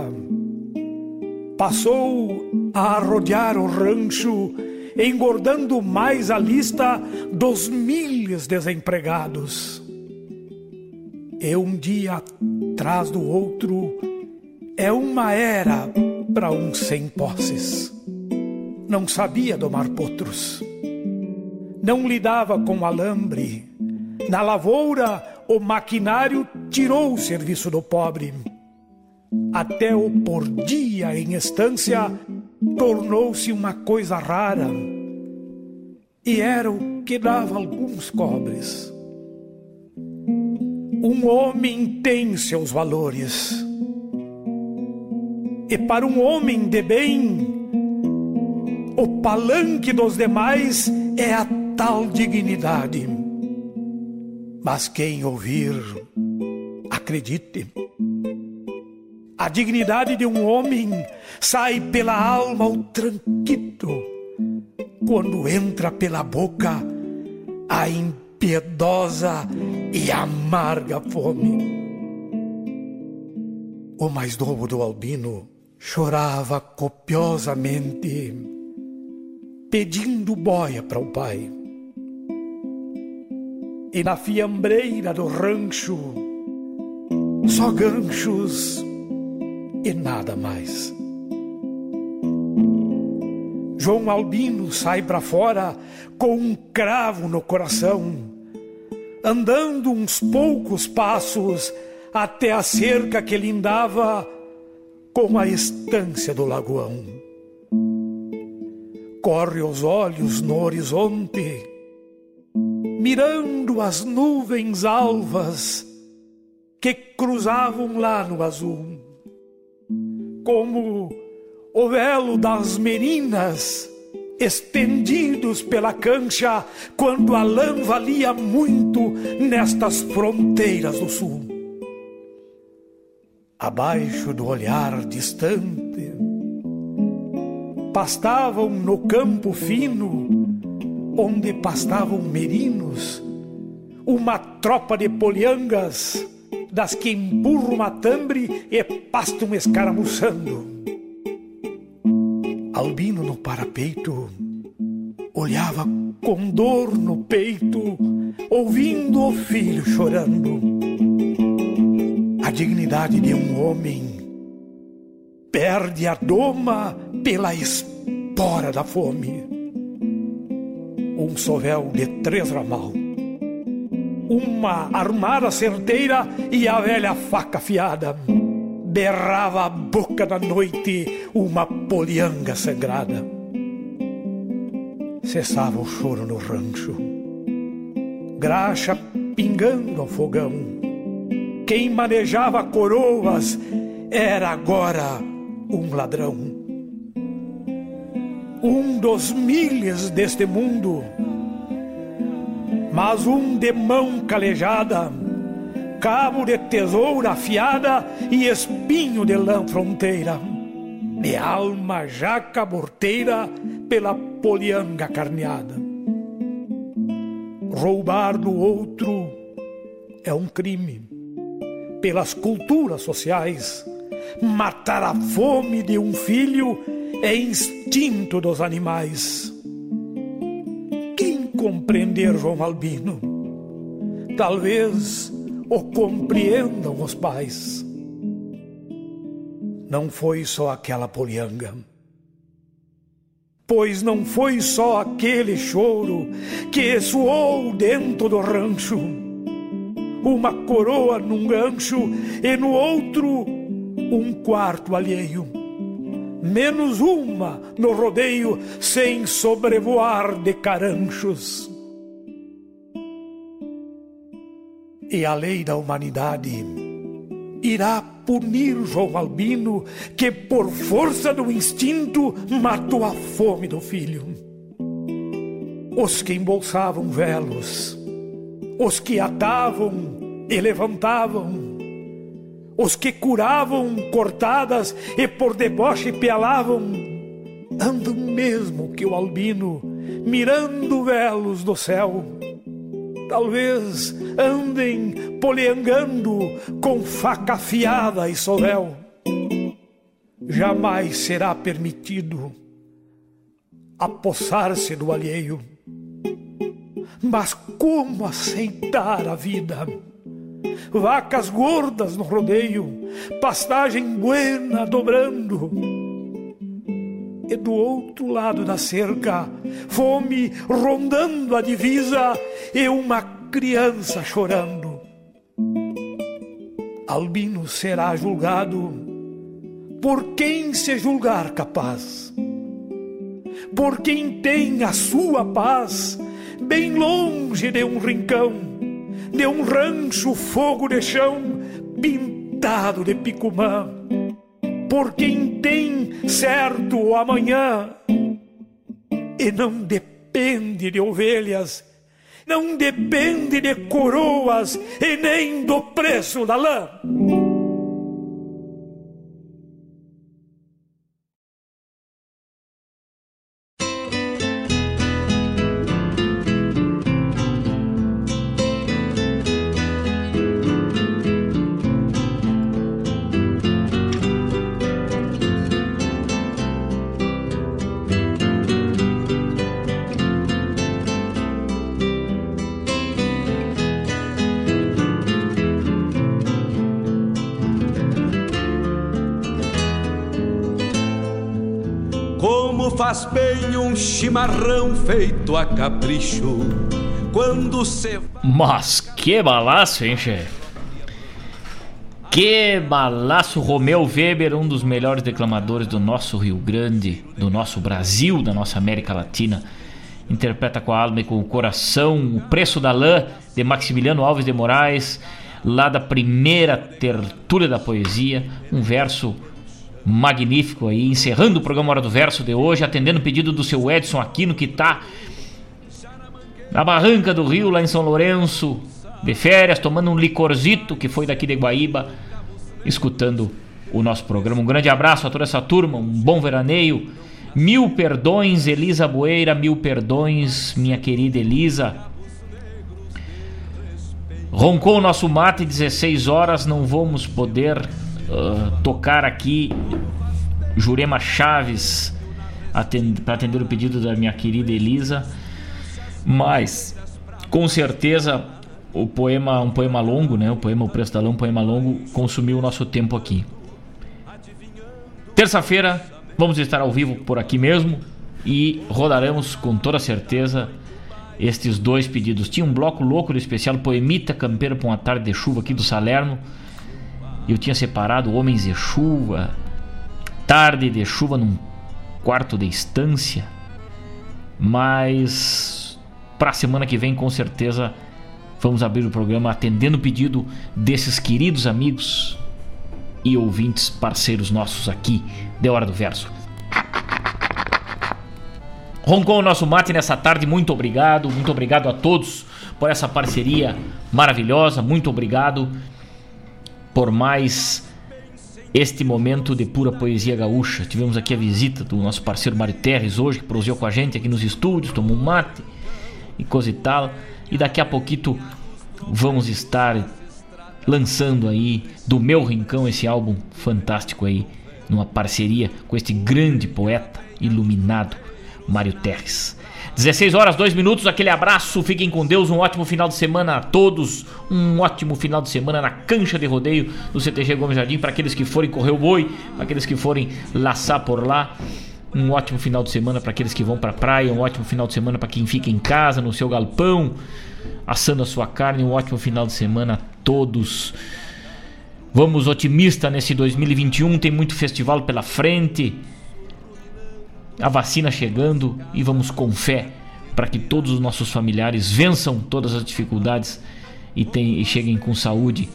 S22: passou a rodear o rancho, engordando mais a lista dos milhos desempregados. E um dia atrás do outro é uma era para um sem posses não sabia domar potros. Não lidava com alambre. Na lavoura, o maquinário tirou o serviço do pobre. Até o por dia em estância tornou-se uma coisa rara. E era o que dava alguns cobres. Um homem tem seus valores. E para um homem de bem, o palanque dos demais é a tal dignidade. Mas quem ouvir, acredite. A dignidade de um homem sai pela alma o tranquito, quando entra pela boca a impiedosa e amarga fome. O mais novo do albino chorava copiosamente pedindo boia para o pai. E na fiambreira do rancho, só ganchos e nada mais. João Albino sai para fora com um cravo no coração, andando uns poucos passos até a cerca que lindava com a estância do lagoão. Corre os olhos no horizonte, mirando as nuvens alvas que cruzavam lá no azul, como o velo das meninas estendidos pela cancha quando a lã valia muito nestas fronteiras do sul. Abaixo do olhar distante, pastavam no campo fino, onde pastavam merinos, uma tropa de poliangas das que empurram matambre e pastam escaramuçando. Albino no parapeito olhava com dor no peito, ouvindo o filho chorando. A dignidade de um homem perde a doma pela espora da fome. Um sovel de três ramal uma armada certeira e a velha faca afiada. Berrava a boca da noite uma polianga sangrada. Cessava o choro no rancho, graxa pingando ao fogão. Quem manejava coroas era agora um ladrão. Um dos milhas deste mundo mas um de mão calejada, cabo de tesoura afiada e espinho de lã fronteira, de alma já caborteira pela polianga carneada. Roubar do outro é um crime, pelas culturas sociais. Matar a fome de um filho é instinto dos animais compreender João Albino. Talvez o compreendam os pais. Não foi só aquela polianga. Pois não foi só aquele choro que soou dentro do rancho. Uma coroa num gancho e no outro um quarto alheio menos uma no rodeio sem sobrevoar de caranchos. E a lei da humanidade irá punir João Albino, que por força do instinto matou a fome do filho. Os que embolsavam velos, os que atavam e levantavam, os que curavam cortadas e por deboche pialavam, andam mesmo que o albino, mirando velos do céu. Talvez andem poliangando com faca afiada e sovel. Jamais será permitido apossar-se do alheio. Mas como aceitar a vida? Vacas gordas no rodeio, pastagem buena dobrando. E do outro lado da cerca, fome rondando a divisa e uma criança chorando. Albino será julgado por quem se julgar capaz, por quem tem a sua paz bem longe de um rincão de um rancho fogo de chão pintado de picumã. Por quem tem certo o amanhã e não depende de ovelhas, não depende de coroas e nem do preço da lã.
S1: Faz bem um chimarrão feito a capricho quando se.
S3: Mas que balaço, hein, chefe? Que balaço! Romeu Weber, um dos melhores declamadores do nosso Rio Grande, do nosso Brasil, da nossa América Latina. Interpreta com a alma e com o coração o preço da lã de Maximiliano Alves de Moraes, lá da primeira tertúlia da poesia. Um verso magnífico aí, encerrando o programa Hora do Verso de hoje, atendendo o pedido do seu Edson Aquino, que está na Barranca do Rio, lá em São Lourenço, de férias, tomando um licorzito que foi daqui de Guaíba, escutando o nosso programa. Um grande abraço a toda essa turma, um bom veraneio. Mil perdões, Elisa Boeira, mil perdões, minha querida Elisa. Roncou o nosso mate 16 horas, não vamos poder uh, tocar aqui Jurema Chaves para atender o pedido da minha querida Elisa. Mas, com certeza, o poema, um poema longo, né? O poema O Preço da Lã, um poema longo, consumiu o nosso tempo aqui. Terça-feira, vamos estar ao vivo por aqui mesmo e rodaremos com toda certeza estes dois pedidos. Tinha um bloco louco do especial Poemita Campeiro para uma tarde de chuva aqui do Salerno. Eu tinha separado Homens de Chuva, Tarde de Chuva num quarto de estância. Mas para a semana que vem, com certeza, vamos abrir o programa atendendo o pedido desses queridos amigos e ouvintes parceiros nossos aqui de Hora do Verso. Roncou o nosso mate nessa tarde, muito obrigado, muito obrigado a todos por essa parceria maravilhosa, muito obrigado por mais este momento de pura poesia gaúcha. Tivemos aqui a visita do nosso parceiro Mário Terres hoje, que prosseguiu com a gente aqui nos estúdios, tomou um mate e coisa e tal. E daqui a pouquito vamos estar lançando aí do meu rincão esse álbum fantástico aí, numa parceria com este grande poeta iluminado Mário Terres. 16 horas, 2 minutos, aquele abraço, fiquem com Deus, um ótimo final de semana a todos, um ótimo final de semana na cancha de rodeio do CTG Gomes Jardim, para aqueles que forem correr o boi, para aqueles que forem laçar por lá. Um ótimo final de semana para aqueles que vão para a praia, um ótimo final de semana para quem fica em casa, no seu galpão, assando a sua carne, um ótimo final de semana a todos. Vamos otimista nesse 2021, tem muito festival pela frente a vacina chegando e vamos com fé para que todos os nossos familiares vençam todas as dificuldades e, tem, e cheguem com saúde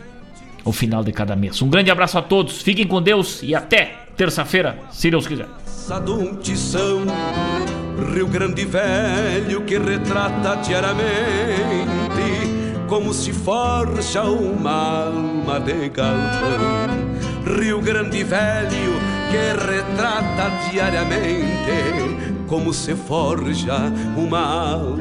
S3: ao final de cada mês. Um grande abraço a todos, fiquem com Deus e até terça-feira, se Deus quiser.
S1: Rio Grande Velho que retrata diariamente como se forja uma alma de galpão. Rio Grande Velho que retrata diariamente como se forja uma alma